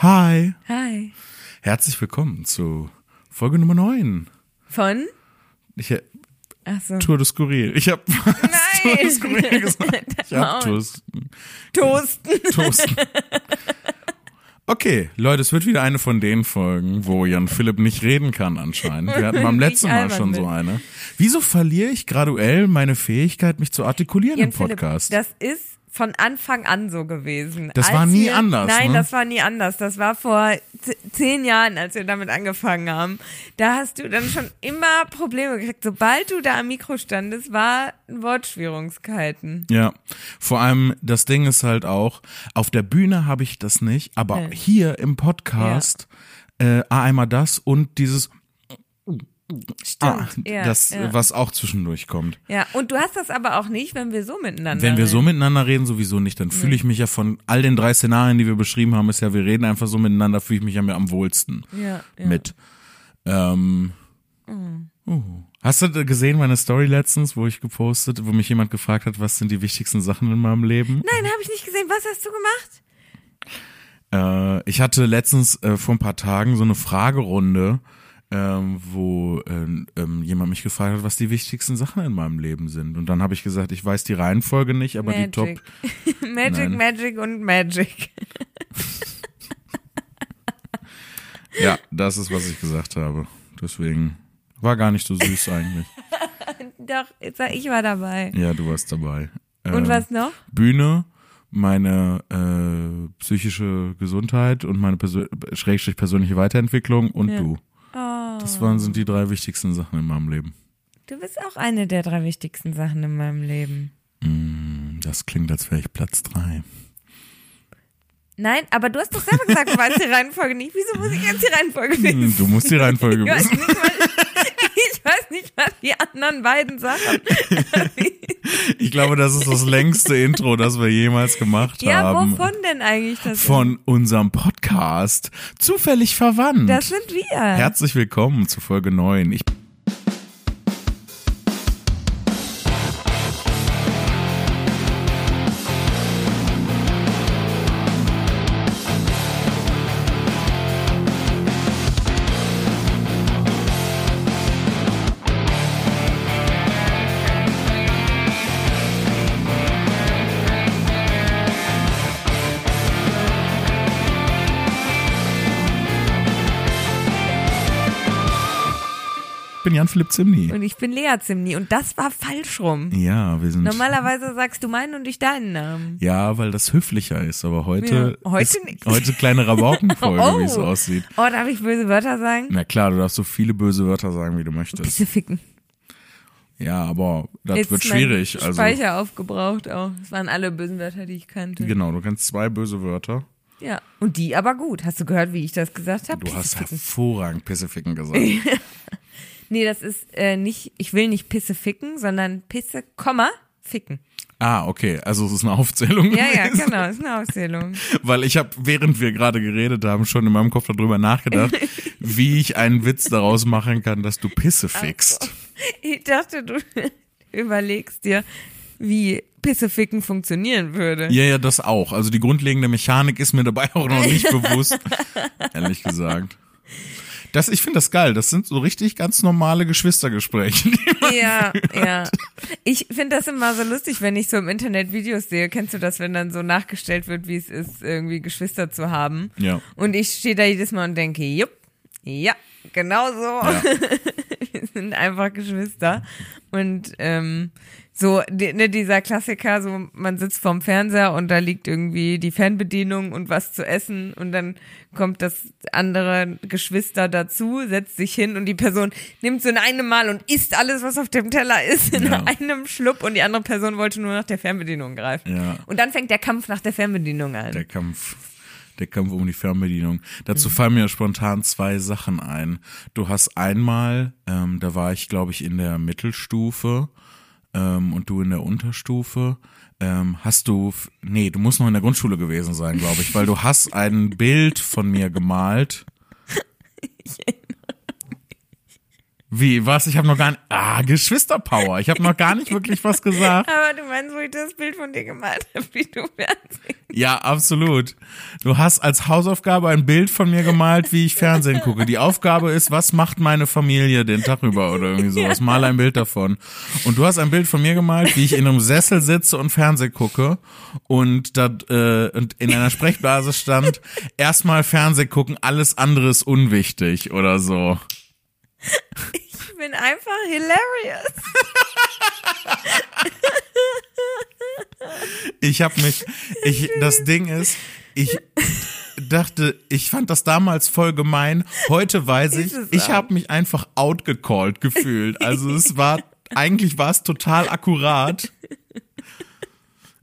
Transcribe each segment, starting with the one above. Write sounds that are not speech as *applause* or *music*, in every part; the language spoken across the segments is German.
Hi. Hi. Herzlich willkommen zu Folge Nummer 9. Von? Ich, Ach so. Tour de Skurril. Ich hab *laughs* Tour de. Skurril gesagt. *laughs* Ich hab. Toast. Toasten. *laughs* Toasten. Okay, Leute, es wird wieder eine von den Folgen, wo Jan Philipp nicht reden kann anscheinend. Wir hatten beim letzten Mal schon so eine. Wieso verliere ich graduell meine Fähigkeit, mich zu artikulieren Jan im Podcast? Philipp, das ist von Anfang an so gewesen. Das Als war nie wir, anders, Nein, ne? das war nie anders. Das war vor zehn Jahren, als wir damit angefangen haben. Da hast du dann schon immer Probleme gekriegt. Sobald du da am Mikro standest, war Wortschwierigkeiten. Ja, vor allem das Ding ist halt auch, auf der Bühne habe ich das nicht, aber Ja. hier im Podcast äh, einmal das und dieses Stimmt. Ah, ja, das, ja. was auch zwischendurch kommt. ja, und du hast das aber auch nicht, wenn wir so miteinander Wenn wir reden. so miteinander reden, sowieso nicht, dann fühle ich mich ja von all den drei Szenarien, die wir beschrieben haben, ist ja, wir reden einfach so miteinander, fühle ich mich ja mir am wohlsten ja, ja. mit. Ähm, uh. Hast du gesehen meine Story letztens, wo ich gepostet, wo mich jemand gefragt hat, was sind die wichtigsten Sachen in meinem Leben? Nein, habe ich nicht gesehen. Was hast du gemacht? Äh, ich hatte letztens äh, vor ein paar Tagen so eine Fragerunde, ähm, wo ähm, ähm, jemand mich gefragt hat, was die wichtigsten Sachen in meinem Leben sind. Und dann habe ich gesagt, ich weiß die Reihenfolge nicht, aber die Top. Magic, *laughs* Nein. Magic und Magic. *laughs* Ja, das ist, was ich gesagt habe. Deswegen war gar nicht so süß eigentlich. *laughs* Doch, ich war dabei. Ja, du warst dabei. Und Ähm, was noch? Bühne, meine äh, psychische Gesundheit und meine Persö Schrägstrich persönliche Weiterentwicklung und Ja. du. Oh, Das waren sind die drei wichtigsten Sachen in meinem Leben. du bist auch eine der drei wichtigsten Sachen in meinem Leben. Mm, Das klingt, als wäre ich Platz drei. Nein, aber du hast doch selber gesagt, du weißt die Reihenfolge nicht. Wieso muss ich jetzt die Reihenfolge Hm, wissen? Du musst die Reihenfolge Ich weiß wissen. nicht mal, ich weiß nicht mal die anderen beiden Sachen. *laughs* Ich glaube, das ist das längste Intro, das wir jemals gemacht Ja, haben. wovon denn eigentlich das? Von unserem Podcast Zufällig verwandt. Das sind wir. Herzlich willkommen zu Folge 9. Ich bin Jan-Philipp Zimni. Und ich bin Lea Zimni und das war falsch rum. Ja, wir sind. Normalerweise sagst du meinen und ich deinen Namen. Ja, weil das höflicher ist, aber heute. Ja, heute ist, nicht. Heute kleine Rabaukenfolge, *laughs* Oh. wie es aussieht. Oh, darf ich böse Wörter sagen? Na klar, du darfst so viele böse Wörter sagen, wie du möchtest. Bisschen ficken. Ja, aber das Jetzt wird ist mein schwierig. Also Speicher aufgebraucht auch. Das waren alle bösen Wörter, die ich kannte. genau, du kennst zwei böse Wörter. Ja. Und die aber gut. Hast du gehört, wie ich das gesagt habe? Du hast hervorragend Pisseficken gesagt. *laughs* Nee, das ist äh, nicht, ich will nicht Pisse ficken, sondern Pisse, Komma, ficken. ah, okay, also es ist eine Aufzählung. Ja, ja, gewesen. genau, ist eine Auszählung. *laughs* Weil ich habe, während wir gerade geredet haben, schon in meinem Kopf darüber nachgedacht, *laughs* wie ich einen Witz daraus machen kann, dass du Pisse fickst. *laughs* Ich dachte, du überlegst dir, wie Pisse ficken funktionieren würde. Ja, ja, das auch. Also die grundlegende Mechanik ist mir dabei auch noch nicht bewusst, ehrlich gesagt. Das, ich finde das geil. Das sind so richtig ganz normale Geschwistergespräche. Ja, ja. Ich finde das immer so lustig, wenn ich so im Internet Videos sehe. Kennst du das, wenn dann so nachgestellt wird, wie es ist, irgendwie Geschwister zu haben? Ja. Und ich stehe da jedes Mal und denke, jupp, ja, genau so. Ja. *laughs* Wir *laughs* sind einfach Geschwister. Und ähm, so die, ne, dieser Klassiker, so man sitzt vorm Fernseher und da liegt irgendwie die Fernbedienung und was zu essen und dann kommt das andere Geschwister dazu, setzt sich hin und die Person nimmt so in einem Mal und isst alles, was auf dem Teller ist, in Ja. einem Schluck und die andere Person wollte nur nach der Fernbedienung greifen. Ja. Und dann fängt der Kampf nach der Fernbedienung an. Der Kampf. Der Kampf um die Fernbedienung. Mhm. Dazu fallen mir spontan zwei Sachen ein. Du hast einmal, ähm, da war ich, glaube ich, in der Mittelstufe ähm, und du in der Unterstufe. Ähm, hast du, nee, du musst noch in der Grundschule gewesen sein, glaube ich, weil du *laughs* hast ein Bild von mir gemalt. *laughs* Wie, was? Ich habe noch gar nicht. Ah, Geschwisterpower. Ich habe noch gar nicht wirklich was gesagt. *laughs* Aber du meinst, wo ich das Bild von dir gemalt habe, wie du Fernsehen. *laughs* Ja, absolut. Du hast als Hausaufgabe ein Bild von mir gemalt, wie ich Fernsehen gucke. Die Aufgabe ist, was macht meine Familie den Tag über oder irgendwie sowas. Mal ein Bild davon. Und du hast ein Bild von mir gemalt, wie ich in einem Sessel sitze und Fernsehen gucke und da äh, und in einer Sprechblase stand, erstmal Fernsehen gucken, alles andere ist unwichtig oder so. Ich bin einfach hilarious. Ich habe mich, ich, das Ding ist, ich dachte, ich fand das damals voll gemein. Heute weiß ich, ich habe mich einfach outgecallt gefühlt. Also es war, *laughs* eigentlich war es total akkurat.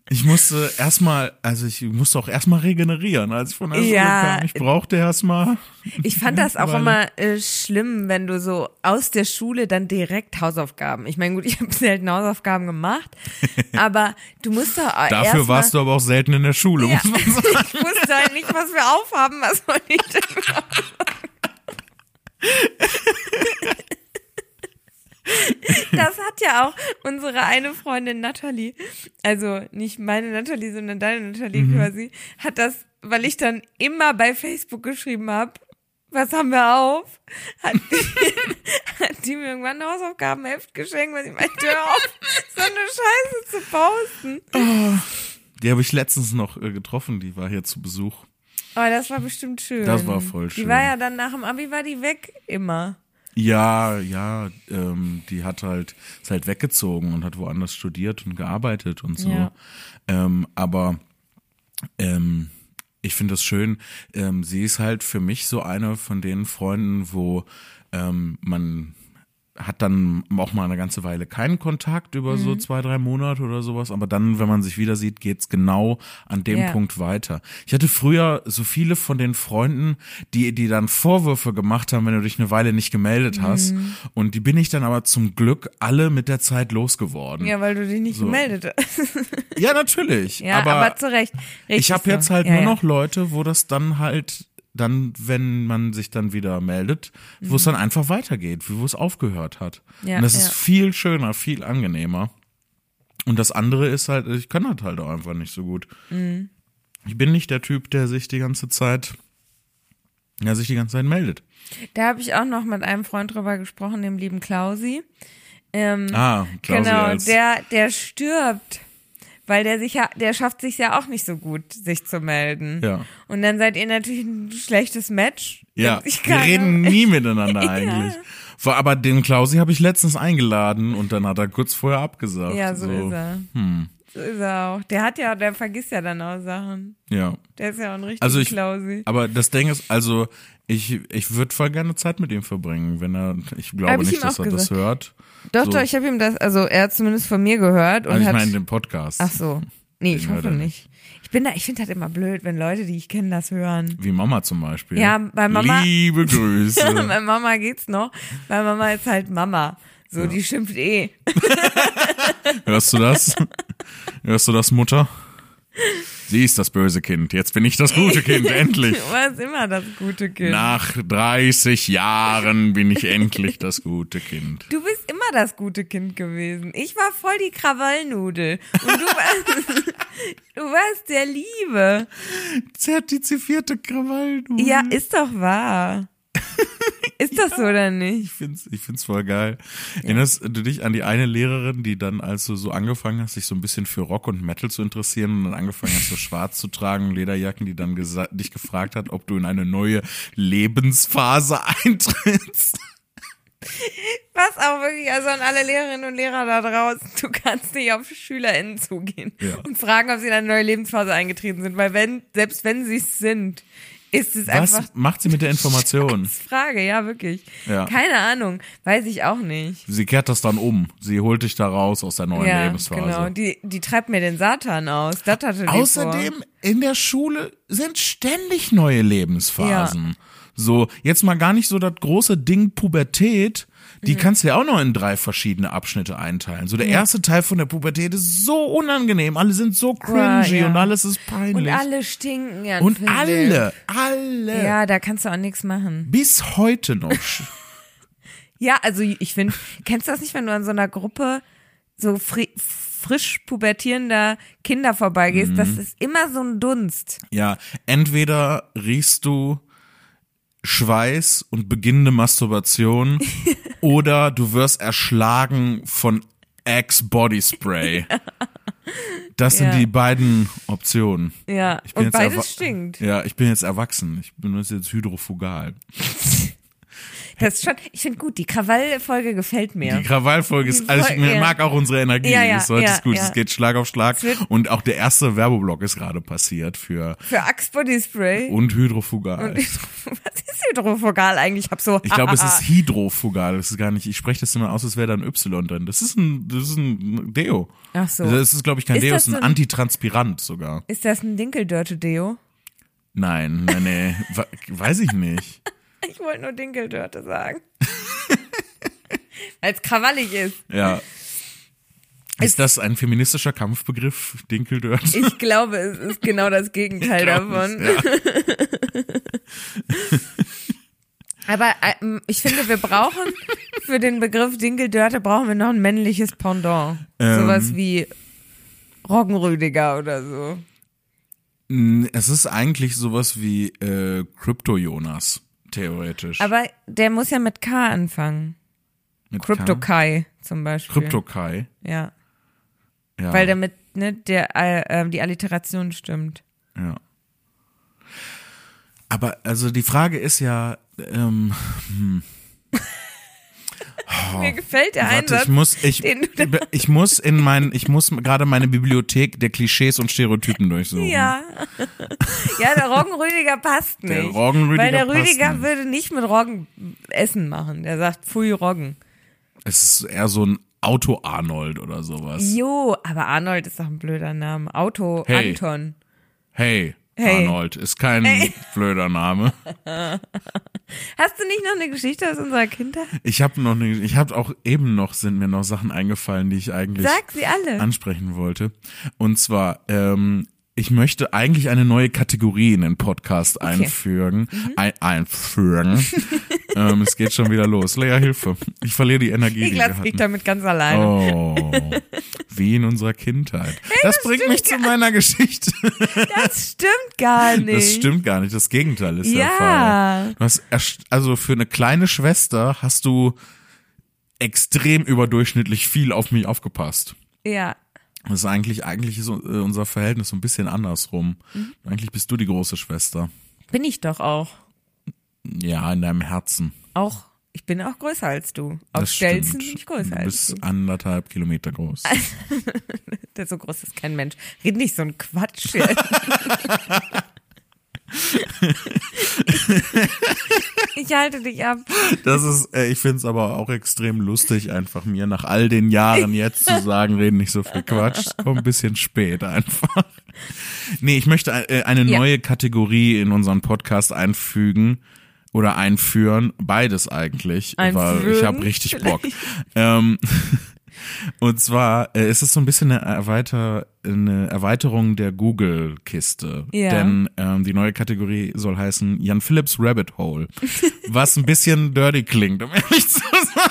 Ich musste erstmal, also ich musste auch erstmal regenerieren, als ich von der Schule Ja. kam. Ich brauchte erstmal. Ich fand das auch immer äh, schlimm, wenn du so aus der Schule dann direkt Hausaufgaben. Ich meine, gut, *laughs* ich habe selten Hausaufgaben gemacht, *laughs* aber du musst doch Dafür erst warst du aber auch selten in der Schule, Ja. muss man *laughs* sagen. Ich wusste halt nicht, was wir aufhaben. Was soll ich denn Das hat ja auch unsere eine Freundin Natalie, also nicht meine Natalie, sondern deine Natalie Mhm. quasi, hat das, weil ich dann immer bei Facebook geschrieben habe, was haben wir auf? Hat die, *laughs* hat die mir irgendwann ein Hausaufgabenheft geschenkt, weil sie meinte, hör auf, so eine Scheiße zu posten. Die habe ich letztens noch äh, getroffen, die war hier zu Besuch. Aber das war bestimmt schön. Das war voll Die schön. war ja dann nach dem Abi, war die weg, immer. Ja, ja, ähm, die hat halt, ist halt weggezogen und hat woanders studiert und gearbeitet und so. Ja. Ähm, aber ähm, ich finde das schön. Ähm, sie ist halt für mich so eine von den Freunden, wo ähm, man hat dann auch mal eine ganze Weile keinen Kontakt über Mhm. so zwei, drei Monate oder sowas, aber dann, wenn man sich wieder sieht, geht's genau an dem Ja. Punkt weiter. Ich hatte früher so viele von den Freunden, die, die dann Vorwürfe gemacht haben, wenn du dich eine Weile nicht gemeldet hast. Mhm. Und die bin ich dann aber zum Glück alle mit der Zeit losgeworden. Ja, weil du dich nicht So. gemeldet hast. Ja, natürlich. *laughs* Ja, aber, zu Recht. Richtig ich habe jetzt halt ja, nur ja. noch Leute, wo das dann halt dann, wenn man sich dann wieder meldet, wo es dann einfach weitergeht, wo es aufgehört hat. Mhm. Ja, und das ja. ist viel schöner, viel angenehmer. Und das andere ist halt, ich kann das halt auch einfach nicht so gut. Mhm. Ich bin nicht der Typ, der sich die ganze Zeit, der sich die ganze Zeit meldet. Da habe ich auch noch mit einem Freund drüber gesprochen, dem lieben Klausi. Ähm, Ah, Klausi genau, als, der, der stirbt. Weil der sich ja, der schafft sich ja auch nicht so gut, sich zu melden. Ja. Und dann seid ihr natürlich ein schlechtes Match. Ja, Ich wir reden nie miteinander *laughs* eigentlich. Vor- Aber den Klausi habe ich letztens eingeladen und dann hat er kurz vorher abgesagt. Ja, so, ist er. Hm, So ist er auch. Der hat ja, der vergisst ja dann auch Sachen. ja. Der ist ja auch ein richtiger Also ich- Klausi. Aber das Ding ist, also ich, ich würde voll gerne Zeit mit ihm verbringen, wenn er, ich glaube Hab ich nicht, dass er das gesagt. hört. Doch, so. doch, ich habe ihm das, also er hat zumindest von mir gehört und Also ich meine den Podcast. ach so. Nee, ich Den hört hoffe nicht. Ich bin da, ich finde das immer blöd, wenn Leute, die ich kenne, das hören. Wie Mama zum Beispiel. Ja, bei Mama- Liebe *laughs* Grüße. Bei Mama geht's noch, weil Mama ist halt Mama. So, die schimpft eh. Hörst du das? *laughs* Hörst du das, Mutter? Sie ist das böse Kind. Jetzt bin ich das gute Kind, *laughs* endlich. Du warst immer das gute Kind. Nach 30 Jahren bin ich endlich das gute Kind. Du bist immer das gute Kind gewesen. Ich war voll die Krawallnudel. Und du warst, *laughs* du warst der Liebe. Zertifizierte Krawall, du. Ja, ist doch wahr. *laughs* Ist das so oder nicht? Ich find's, ich find's voll geil. Erinnerst du dich an die eine Lehrerin, die dann, als du so angefangen hast, sich so ein bisschen für Rock und Metal zu interessieren und dann angefangen hast, so schwarz zu tragen, Lederjacken, die dann dich gefragt hat, ob du in eine neue Lebensphase *laughs* eintrittst? Was auch wirklich, also an alle Lehrerinnen und Lehrer da draußen, du kannst nicht auf SchülerInnen zugehen Ja. und fragen, ob sie in eine neue Lebensphase eingetreten sind, weil wenn, selbst wenn sie es sind, ist es Was einfach macht sie mit der Information? *laughs* Frage, ja, wirklich. Ja. Keine Ahnung, weiß ich auch nicht. Sie kehrt das dann um. Sie holt dich da raus aus der neuen ja, Lebensphase. genau. Die, die treibt mir den Satan aus. Das hatte die Außerdem in der Schule sind ständig neue Lebensphasen. So, jetzt mal gar nicht so das große Ding Pubertät. Mhm. Die kannst du ja auch noch in drei verschiedene Abschnitte einteilen. So, der erste Teil von der Pubertät ist so unangenehm. Alle sind so cringy ja. und alles ist peinlich. Und alle stinken ja. Und ich. alle, alle. Ja, da kannst du auch nichts machen. Bis heute noch. *laughs* Ja, also ich finde, kennst du das nicht, wenn du an so einer Gruppe so fri frisch pubertierender Kinder vorbeigehst, Mhm. das ist immer so ein Dunst. Ja, entweder riechst du Schweiß und beginnende Masturbation *laughs* oder du wirst erschlagen von Axe Body Spray. *laughs* Das sind Ja. die beiden Optionen. Ja, Ich bin und jetzt beides stinkt. Ja, ich bin jetzt erwachsen. Ich benutze jetzt Hydrofugal. *laughs* Das ist schon, ich finde gut, die Krawall-Folge gefällt mir. Die Krawallfolge ist, also ich ja. mag auch unsere Energie. Ja, ja, ist heute ja, ist gut. ja. Es geht Schlag auf Schlag. Es Und auch der erste Werbeblock ist gerade passiert für Für Axe Body Spray. und Hydrofugal. Und *laughs* was ist Hydrofogal eigentlich? Ich hab so. Ich glaube, es ist Hydrofugal. Das ist gar nicht, ich spreche das immer aus, als wäre da ein Y drin. Das ist ein, das ist ein Deo. Ach so. Das ist, glaube ich, kein Ist Deo, das es ist ein ein- Antitranspirant sogar. Ist das ein Dinkeldörte-Deo? Nein, nein, nee, *laughs* we- weiß ich nicht. *laughs* Ich wollte nur Dinkeldörte sagen. *laughs* Weil es krawallig ist. Ja. Ist das ein feministischer Kampfbegriff, Dinkeldirt? Ich glaube, es ist genau das Gegenteil *laughs* davon. Ja. Aber ähm, ich finde, wir brauchen für den Begriff Dinkeldörte brauchen wir noch ein männliches Pendant. Ähm. Sowas wie Roggenrüdiger oder so. Es ist eigentlich sowas wie äh, Krypto-Jonas, theoretisch. Aber der muss ja mit K anfangen. Mit? Crypto-Kai zum Beispiel. Kryptokai. Ja. Ja. Weil damit ne, der, äh, äh, die Alliteration stimmt. Ja. Aber also die Frage ist ja, ähm, *laughs* *laughs* Mir gefällt der warte, Einsatz. ich muss, ich, *laughs* ich muss in mein, ich muss gerade meine Bibliothek der Klischees und Stereotypen durchsuchen. Ja. *laughs* ja, der Roggenrüdiger passt nicht. Der Roggenrüdiger Weil der Rüdiger nicht. würde nicht mit Roggen Essen machen. Der sagt, pfui Roggen. Es ist eher so ein Auto-Arnold oder sowas. Jo, aber Arnold ist doch ein blöder Name. Auto Hey. Anton. Hey, Hey. Arnold, ist kein blöder Name. *laughs* Hast du nicht noch eine Geschichte aus unserer Kindheit? Ich habe noch ne, ich habe auch eben noch sind mir noch Sachen eingefallen, die ich eigentlich Sag sie alle. ansprechen wollte. Und zwar, ähm, ich möchte eigentlich eine neue Kategorie in den Podcast einfügen. Mhm. Ein, einfügen. *laughs* ähm, es geht schon wieder los. Lea, Hilfe. Ich verliere die Energie, Ich lasse mich damit ganz alleine. Oh, wie in unserer Kindheit. das, bringt mich zu meiner Geschichte. Das stimmt gar nicht. Das stimmt gar nicht. Das Gegenteil ist der Ja. Fall. Du hast also für eine kleine Schwester hast du extrem überdurchschnittlich viel auf mich aufgepasst. Ja. Das ist eigentlich, eigentlich ist äh, unser Verhältnis so ein bisschen andersrum. Mhm. Eigentlich bist du die große Schwester. Bin ich doch auch. Ja, in deinem Herzen. Auch. Ich bin auch größer als du. Auf Das Stelzen stimmt. bin ich größer Du als bist du. anderthalb Kilometer groß. *laughs* Der so groß ist kein Mensch. Red nicht so ein Quatsch. *laughs* *laughs* ich halte dich ab. Das ist, äh, ich find's aber auch extrem lustig, einfach mir nach all den Jahren jetzt zu sagen, *laughs* reden nicht so viel Quatsch. Es Kommt ein bisschen spät einfach. Nee, ich möchte äh, eine Ja. neue Kategorie in unseren Podcast einfügen oder einführen. Beides eigentlich, weil ich habe richtig Bock. Ähm, *laughs* und zwar äh, ist es so ein bisschen eine, Erweiter, eine Erweiterung der Google-Kiste. Ja. Denn ähm, die neue Kategorie soll heißen Jan Phillips Rabbit Hole. Was ein bisschen dirty klingt, um ehrlich zu sein.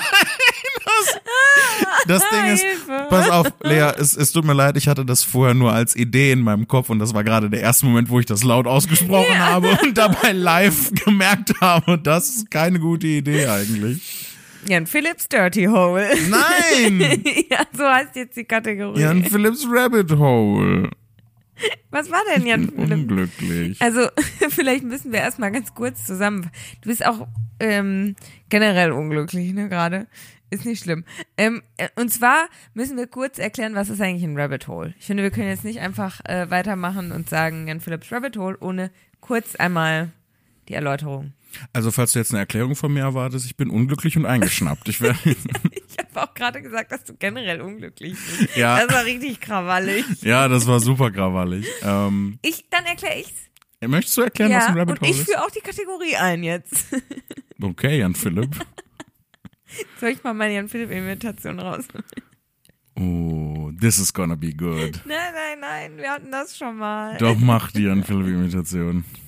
Das, das Ding ist, pass auf, Lea, es, es tut mir leid, ich hatte das vorher nur als Idee in meinem Kopf und das war gerade der erste Moment, wo ich das laut ausgesprochen habe und dabei live gemerkt habe, das ist keine gute Idee eigentlich. Jan Phillips Dirty Hole. *laughs* Nein! ja, so heißt jetzt die Kategorie. Jan Phillips Rabbit Hole. Was war denn Jan Phillips? Unglücklich. Also, *laughs* vielleicht müssen wir erstmal ganz kurz zusammen. Du bist auch ähm, generell unglücklich, ne, gerade. Ist nicht schlimm. Ähm, äh, und zwar müssen wir kurz erklären, was ist eigentlich ein Rabbit Hole. Ich finde, wir können jetzt nicht einfach äh, weitermachen und sagen Jan Phillips Rabbit Hole, ohne kurz einmal die Erläuterung. Also, falls du jetzt eine Erklärung von mir erwartest, ich bin unglücklich und eingeschnappt. Ich *laughs* Ich habe auch gerade gesagt, dass du generell unglücklich bist. Ja. Das war richtig krawallig. ja, das war super krawallig. Ähm, Ich, dann erkläre ich's. möchtest du erklären, was Ja, ein Rabbit und Hole ich ist? führe auch die Kategorie ein jetzt. *laughs* Okay, Jan Philipp. Soll ich mal meine Jan Philipp Imitation raus? Oh, this is gonna be good. Nein, nein, nein, wir hatten das schon mal. Doch, mach die Jan Philipp Imitation. Äh.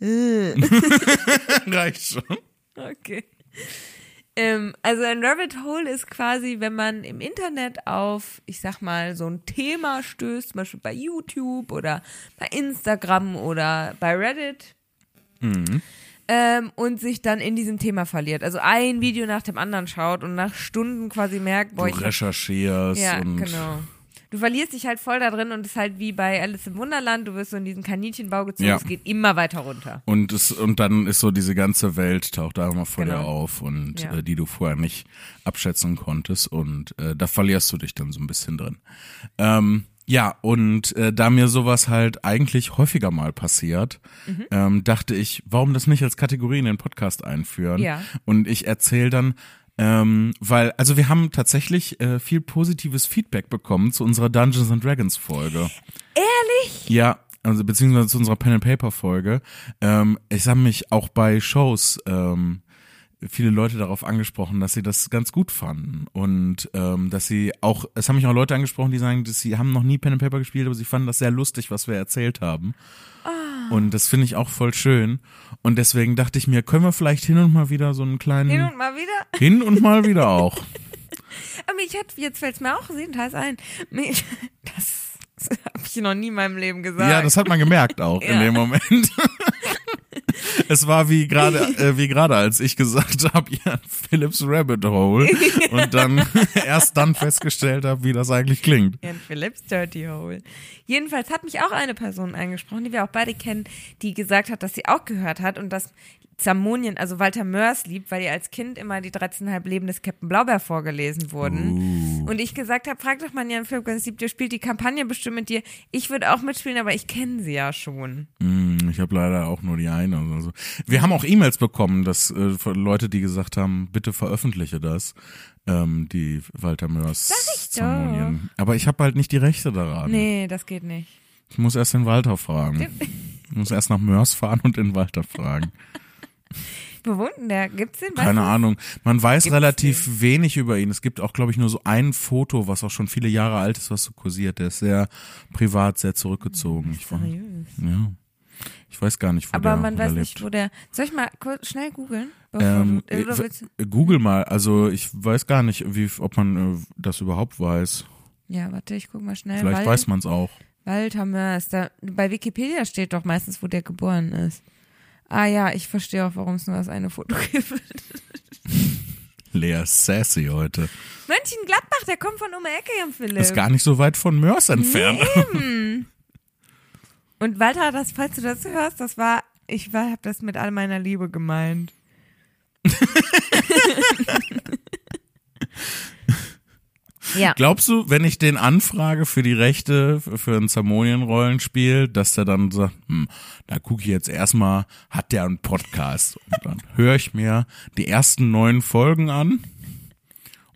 *laughs* Reicht schon. Okay. Ähm, also ein Rabbit Hole ist quasi, wenn man im Internet auf, ich sag mal, so ein Thema stößt, zum Beispiel bei YouTube oder bei Instagram oder bei Reddit. Ähm, und sich dann in diesem Thema verliert. Also ein Video nach dem anderen schaut und nach Stunden quasi merkt, boah, Du ich hab recherchierst ja, und genau. Du verlierst dich halt voll da drin und es ist halt wie bei Alice im Wunderland, du wirst so in diesen Kaninchenbau gezogen, Ja. es geht immer weiter runter. Und, es, und dann ist so diese ganze Welt taucht da immer vor dir Genau. auf und Ja. äh, die du vorher nicht abschätzen konntest und äh, da verlierst du dich dann so ein bisschen drin. Ähm, ja, und äh, da mir sowas halt eigentlich häufiger mal passiert, Mhm. ähm, dachte ich, warum das nicht als Kategorie in den Podcast einführen? Ja. Und ich erzähle dann, ähm, weil, also wir haben tatsächlich äh, viel positives Feedback bekommen zu unserer Dungeons and Dragons Folge. Ehrlich? Ja, also beziehungsweise zu unserer Pen and Paper Folge. Ähm, ich habe mich auch bei Shows ähm, viele Leute darauf angesprochen, dass sie das ganz gut fanden und ähm, dass sie auch, es haben mich auch Leute angesprochen, die sagen, dass sie haben noch nie Pen and Paper gespielt, aber sie fanden das sehr lustig, was wir erzählt haben. Und das finde ich auch voll schön. Und deswegen dachte ich mir, können wir vielleicht hin und mal wieder so einen kleinen Hin und mal wieder. *laughs* hin und mal wieder auch. *laughs* Aber ich hätte, jetzt fällt es mir auch jedenfalls ein. *laughs* Das, habe ich noch nie in meinem Leben gesagt. Ja, das hat man gemerkt auch in Ja. dem Moment. *laughs* Es war wie gerade, äh, wie gerade, als ich gesagt habe, *laughs* ja, Philips Rabbit Hole und dann *laughs* erst dann festgestellt habe, wie das eigentlich klingt. Ian Phillips Dirty Hole. Jedenfalls hat mich auch eine Person angesprochen, die wir auch beide kennen, die gesagt hat, dass sie auch gehört hat und dass Zamonien, also Walter Mörs liebt, weil ihr als Kind immer die 13,5 Leben des Captain Blaubeer vorgelesen wurden. Und ich gesagt habe, frag doch mal Jan Philipp, ganz lieb, der spielt die Kampagne bestimmt mit dir. Ich würde auch mitspielen, aber ich kenne sie ja schon. Hm, Ich habe leider auch nur die eine. Also. Wir haben auch E-Mails bekommen, dass äh, Leute, die gesagt haben, bitte veröffentliche das, ähm, die Walter Mörs. Zeremonien. Aber ich habe halt nicht die Rechte daran. Nee, das geht nicht. Ich muss erst den Walter fragen. Ich muss erst nach Mörs fahren und den Walter fragen. *laughs* *laughs* Denn der? Gibt's den? Weißt Keine du? Ahnung. Man weiß Gibt's relativ wenig über ihn. Es gibt auch, glaube ich, nur so ein Foto, was auch schon viele Jahre alt ist, was so kursiert. Der ist sehr privat, sehr zurückgezogen. Ich, war, Seriös. ja. ich weiß gar nicht, wo Aber der, man weiß nicht, lebt. wo der. Soll ich mal kurz schnell googeln? Ähm, äh, Google mal. Also ich weiß gar nicht, wie, ob man äh, das überhaupt weiß. ja, warte, ich guck mal schnell. Vielleicht Wal- weiß man es auch. Walter Mörs. Da, bei Wikipedia steht doch meistens, wo der geboren ist. Ah ja, ich verstehe auch, warum es nur das eine Foto *laughs* gibt. Lea sassy heute. Mönchengladbach, der kommt von um die Ecke, Jan Philipp. Ist gar nicht so weit von Mörs entfernt. Und Walter, das, falls du das hörst, das war, ich habe das mit all meiner Liebe gemeint. *laughs* ja. Glaubst du, wenn ich den anfrage für die Rechte für ein Zamonien-Rollenspiel, dass der dann sagt, hm, da gucke ich jetzt erstmal, hat der einen Podcast? Und dann *laughs* höre ich mir die ersten neun Folgen an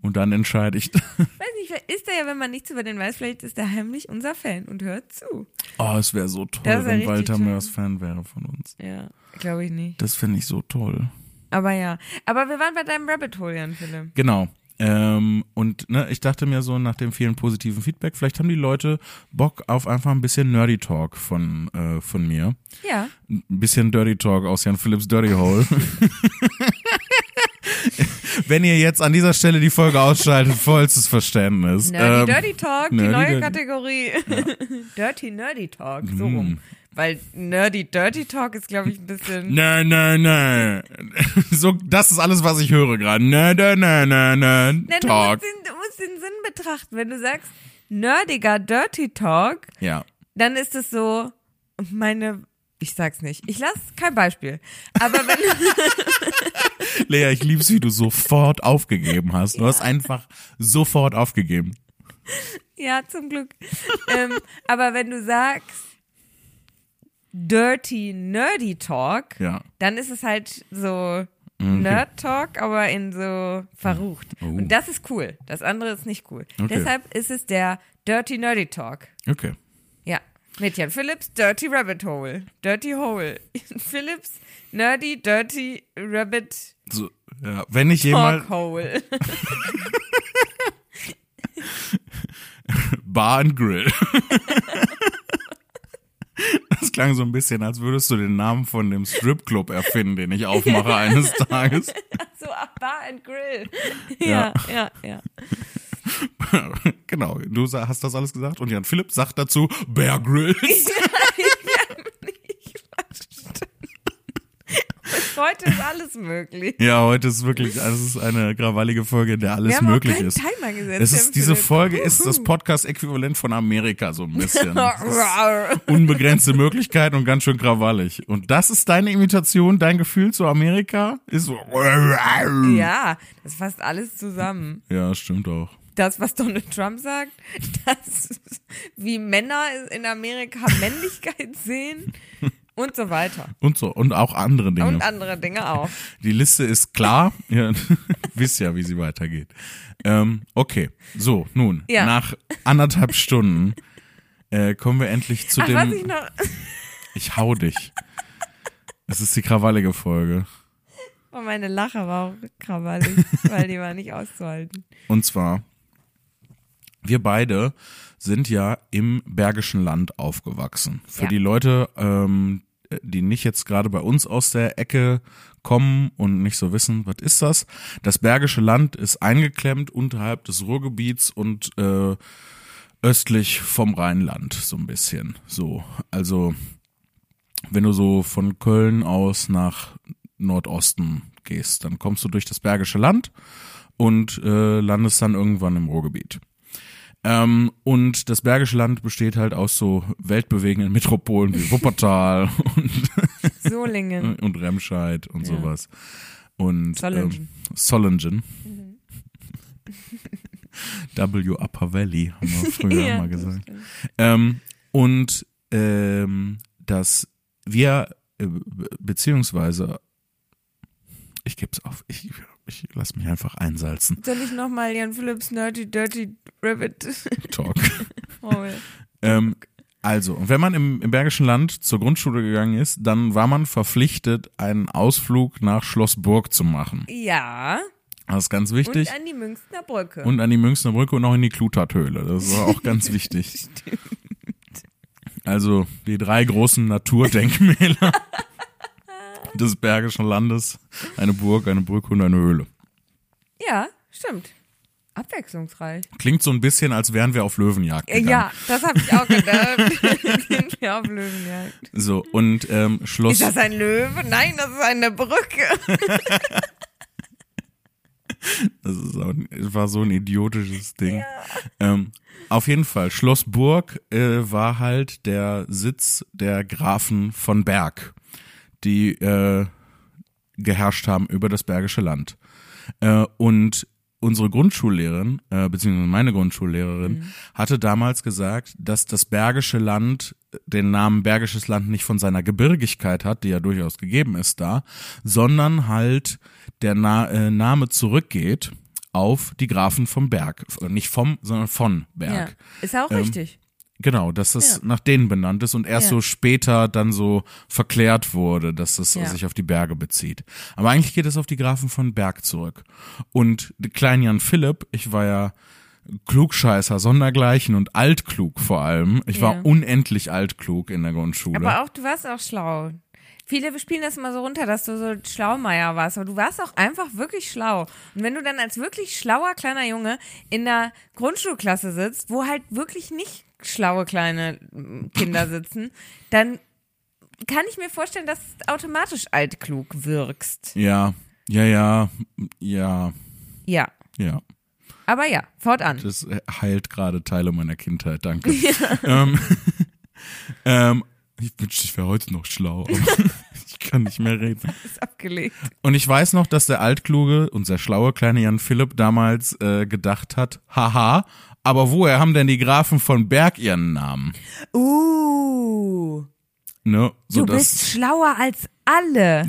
und dann entscheide ich, *laughs* Weiß nicht, ist er ja, wenn man nichts über den weiß, vielleicht ist er heimlich unser Fan und hört zu. oh, es wäre so toll, wenn Walter. Mörs Fan wäre von uns. Ja, glaube ich nicht. Das finde ich so toll. Aber ja. Aber wir waren bei deinem Rabbit Hole, Jan Philipp. Genau. Ähm, und ne, ich dachte mir so nach dem vielen positiven Feedback, vielleicht haben die Leute Bock auf einfach ein bisschen Nerdy Talk von, äh, von mir. Ja. Ein bisschen Dirty Talk aus Jan Philipps Dirty Hole. *laughs* *laughs* Wenn ihr jetzt an dieser Stelle die Folge ausschaltet, vollstes Verständnis. Nerdy Ähm, Dirty Talk, die Nerdy neue Dirty- Kategorie. *laughs* Dirty Nerdy Talk, so Mhm. rum. Weil Nerdy Dirty Talk ist, glaube ich, ein bisschen. Nein, nein, nein. So, das ist alles, was ich höre gerade. Nein, nein, nein, nein, nein. Nein, du, Talk. musst den, du musst den Sinn betrachten. Wenn du sagst, nerdiger Dirty Talk, Ja. dann ist es so, meine, ich sag's nicht. Ich lass kein Beispiel. Aber wenn, *laughs* *laughs* Lea, ich lieb's, wie du sofort aufgegeben hast. Du hast einfach sofort aufgegeben. ja, zum Glück. ähm, aber wenn du sagst, Dirty Nerdy Talk, Ja. dann ist es halt so Nerd Talk, aber in so verrucht. Oh. Und das ist cool. Das andere ist nicht cool. Okay. Deshalb ist es der Dirty Nerdy Talk. Okay. Ja. Mit Jan Phillips Dirty Rabbit Hole. Dirty Hole. *laughs* Phillips Nerdy Dirty Rabbit So, ja. Wenn ich Talk Hole. *laughs* Bar and Grill. *laughs* Das klang so ein bisschen, als würdest du den Namen von dem Stripclub erfinden, den ich aufmache *laughs* eines Tages. So, ach, Bar and Grill. Ja, ja, ja. *laughs* genau, du hast das alles gesagt und Jan Philipp sagt dazu Bear Grylls. *laughs* Heute ist alles möglich. Ja, heute ist wirklich, *laughs* also es ist eine krawallige Folge, in der alles Wir haben möglich keinen ist. Timer gesetzt. Es ist, diese. Folge ist das Podcast-Äquivalent von Amerika so ein bisschen. *laughs* *laughs* Unbegrenzte Möglichkeiten und ganz schön krawallig. Und das ist deine Imitation, dein Gefühl zu Amerika? Ist so. Ja, das fasst alles zusammen. Ja, stimmt auch. Das, was Donald Trump sagt, das, wie Männer in Amerika Männlichkeit sehen und so weiter. Und so. Und auch andere Dinge. Und andere Dinge auch. Die Liste ist klar. Ihr *laughs* wisst ja, wie sie weitergeht. Ähm, okay. So, nun, Ja. nach anderthalb Stunden äh, kommen wir endlich zu Ach, dem. ich noch, *laughs* Ich hau dich. Es ist die krawallige Folge. oh, meine Lache war auch krawallig, weil die war nicht auszuhalten. Und zwar, wir beide sind ja im Bergischen Land aufgewachsen. Für Ja. die Leute, ähm, die nicht jetzt gerade bei uns aus der Ecke kommen und nicht so wissen, was ist das? Das Bergische Land ist eingeklemmt unterhalb des Ruhrgebiets und äh, östlich vom Rheinland so ein bisschen. So, also wenn du so von Köln aus nach Nordosten gehst, dann kommst du durch das Bergische Land und äh, landest dann irgendwann im Ruhrgebiet. Ähm, und das Bergische Land besteht halt aus so weltbewegenden Metropolen wie Wuppertal *laughs* und, Solingen. *laughs* und Remscheid und Ja. sowas. Und Solingen. Ähm, Solingen. *laughs* W Upper Valley, haben wir früher Ja, mal gesagt. Ähm, und ähm, dass wir äh, be- beziehungsweise ich geb's auf, ich, ich lass mich einfach einsalzen. Soll ich nochmal Jan Philipps Nerdy Dirty Rabbit Talk. *laughs* holen? ähm, also, wenn man im, im Bergischen Land zur Grundschule gegangen ist, dann war man verpflichtet, einen Ausflug nach Schloss Burg zu machen. Ja. Das ist ganz wichtig. Und an die Münchner Brücke. Und an die Münchner Brücke und auch in die Klutathöhle. Das ist auch ganz wichtig. *laughs* Also die drei großen Naturdenkmäler *laughs* *laughs* des Bergischen Landes. Eine Burg, eine Brücke und eine Höhle. ja, stimmt. Abwechslungsreich. Klingt so ein bisschen, als wären wir auf Löwenjagd Äh, gegangen. Ja, das habe ich auch gedacht. *laughs* *laughs* Sind wir auf Löwenjagd. So, und ähm, Schloss... Ist das ein Löwe? Nein, das ist eine Brücke. Das ist auch, war so ein idiotisches Ding. Ähm, auf jeden Fall, Schloss Burg äh, war halt der Sitz der Grafen von Berg, die äh, geherrscht haben über das Bergische Land. Äh, und unsere Grundschullehrerin, äh, beziehungsweise meine Grundschullehrerin, hatte damals gesagt, dass das Bergische Land den Namen Bergisches Land nicht von seiner Gebirgigkeit hat, die ja durchaus gegeben ist da, sondern halt der Na äh, Name zurückgeht auf die Grafen vom Berg. Nicht vom, sondern von Ja, Berg. ist auch Ähm, richtig. Genau, dass das Ja. nach denen benannt ist und erst Ja. so später dann so verklärt wurde, dass das Ja. sich auf die Berge bezieht. Aber eigentlich geht es auf die Grafen von Berg zurück. Und der kleine Jan Philipp, ich war ja Klugscheißer sondergleichen und altklug vor allem. Ich war unendlich altklug in der Grundschule. Aber auch, du warst auch schlau. Viele spielen das immer so runter, dass du so Schlaumeier warst, aber du warst auch einfach wirklich schlau. Und wenn du dann als wirklich schlauer kleiner Junge in der Grundschulklasse sitzt, wo halt wirklich nicht schlaue kleine Kinder *laughs* sitzen, dann kann ich mir vorstellen, dass du automatisch altklug wirkst. ja, ja, ja, ja, Ja. ja. Aber ja, fortan. Das heilt gerade Teile meiner Kindheit, danke. *laughs* Ähm, *laughs* ähm, ich wünschte, ich wäre heute noch schlau, kann nicht mehr reden. *laughs* Ist abgelegt. Und ich weiß noch, dass der altkluge und sehr schlaue kleine Jan Philipp damals äh, gedacht hat, haha, aber woher haben denn die Grafen von Berg ihren Namen? Uh. Ne? So Du bist schlauer als alle.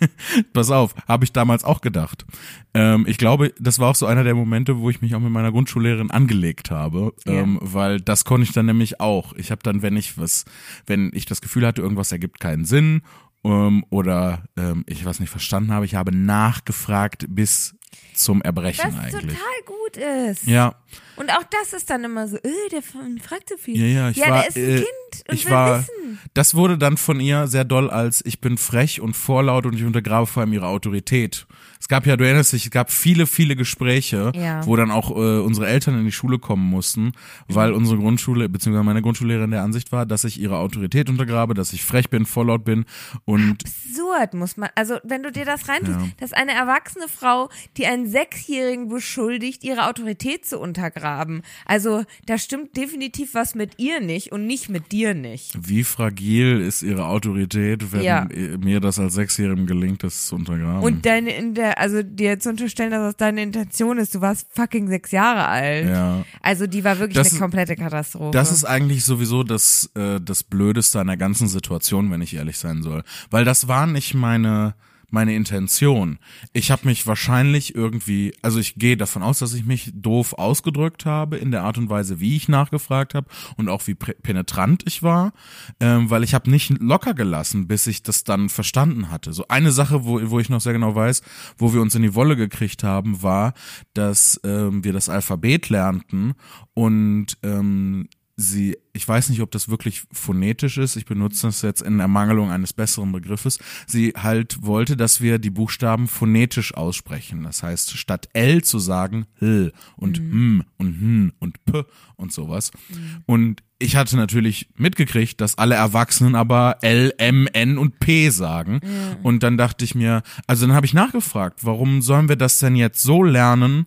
*laughs* pass auf, habe ich damals auch gedacht. Ähm, ich glaube, das war auch so einer der Momente, wo ich mich auch mit meiner Grundschullehrerin angelegt habe, Ja. ähm, weil das konnte ich dann nämlich auch. Ich habe dann, wenn ich was, wenn ich das Gefühl hatte, irgendwas ergibt keinen Sinn ähm, oder ähm, ich was nicht verstanden habe, ich habe nachgefragt, bis zum Erbrechen Was eigentlich. total gut ist. Ja, Und auch das ist dann immer so, äh, der fragt so viel. ja, ja, ich ja, war, der ist ein äh, Kind und ich will war, wissen. das wurde dann von ihr sehr doll als ich bin frech und vorlaut und ich untergrabe vor allem ihre Autorität. Es gab ja, du erinnerst dich, es gab viele, viele Gespräche, Ja. wo dann auch äh, unsere Eltern in die Schule kommen mussten, weil unsere Grundschule, beziehungsweise meine Grundschullehrerin der Ansicht war, dass ich ihre Autorität untergrabe, dass ich frech bin, vorlaut bin und Absurd muss man, also wenn du dir das reintust, Ja. dass eine erwachsene Frau, die einen Sechsjährigen beschuldigt, ihre Autorität zu untergraben. Also da stimmt definitiv was mit ihr nicht und nicht mit dir nicht. wie fragil ist ihre Autorität, wenn Ja. mir das als Sechsjährigem gelingt, das zu untergraben. Und deine in der, also dir zu unterstellen, dass das deine Intention ist, du warst fucking sechs Jahre alt. ja. Also die war wirklich Das eine komplette Katastrophe. Das ist eigentlich sowieso das, äh, das Blödeste an der ganzen Situation, wenn ich ehrlich sein soll. Weil das war nicht meine, meine Intention. Ich habe mich wahrscheinlich irgendwie, also ich gehe davon aus, dass ich mich doof ausgedrückt habe in der Art und Weise, wie ich nachgefragt habe und auch wie penetrant ich war, ähm, weil ich habe nicht locker gelassen, bis ich das dann verstanden hatte. So eine Sache, wo, wo ich noch sehr genau weiß, wo wir uns in die Wolle gekriegt haben, war, dass ähm, wir das Alphabet lernten und ähm, sie, ich weiß nicht, ob das wirklich phonetisch ist, ich benutze das jetzt in Ermangelung eines besseren Begriffes, sie halt wollte, dass wir die Buchstaben phonetisch aussprechen. Das heißt, statt L zu sagen, L und M und N und P und sowas. Und ich hatte natürlich mitgekriegt, dass alle Erwachsenen aber L, M, N und P sagen. Und dann dachte ich mir, also dann habe ich nachgefragt, warum sollen wir das denn jetzt so lernen,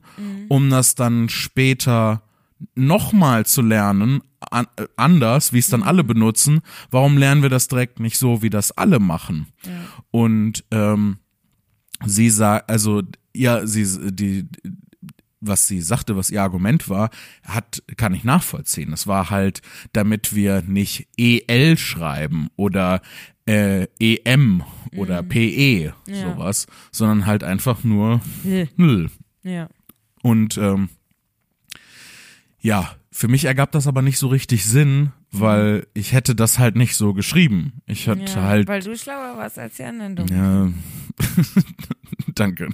um das dann später nochmal zu lernen, an, äh, anders, wie es dann alle benutzen, warum lernen wir das direkt nicht so, wie das alle machen? Und ähm, sie sagt, also ja, sie die was sie sagte, was ihr Argument war, hat kann ich nachvollziehen. Es war halt, damit wir nicht EL schreiben oder äh, EM oder PE sowas, sondern halt einfach nur Null. ja. Und ähm, ja, für mich ergab das aber nicht so richtig Sinn, weil ich hätte das halt nicht so geschrieben. Ich hatte ja. halt Weil du schlauer warst als die anderen Dummen. ja, *laughs* danke.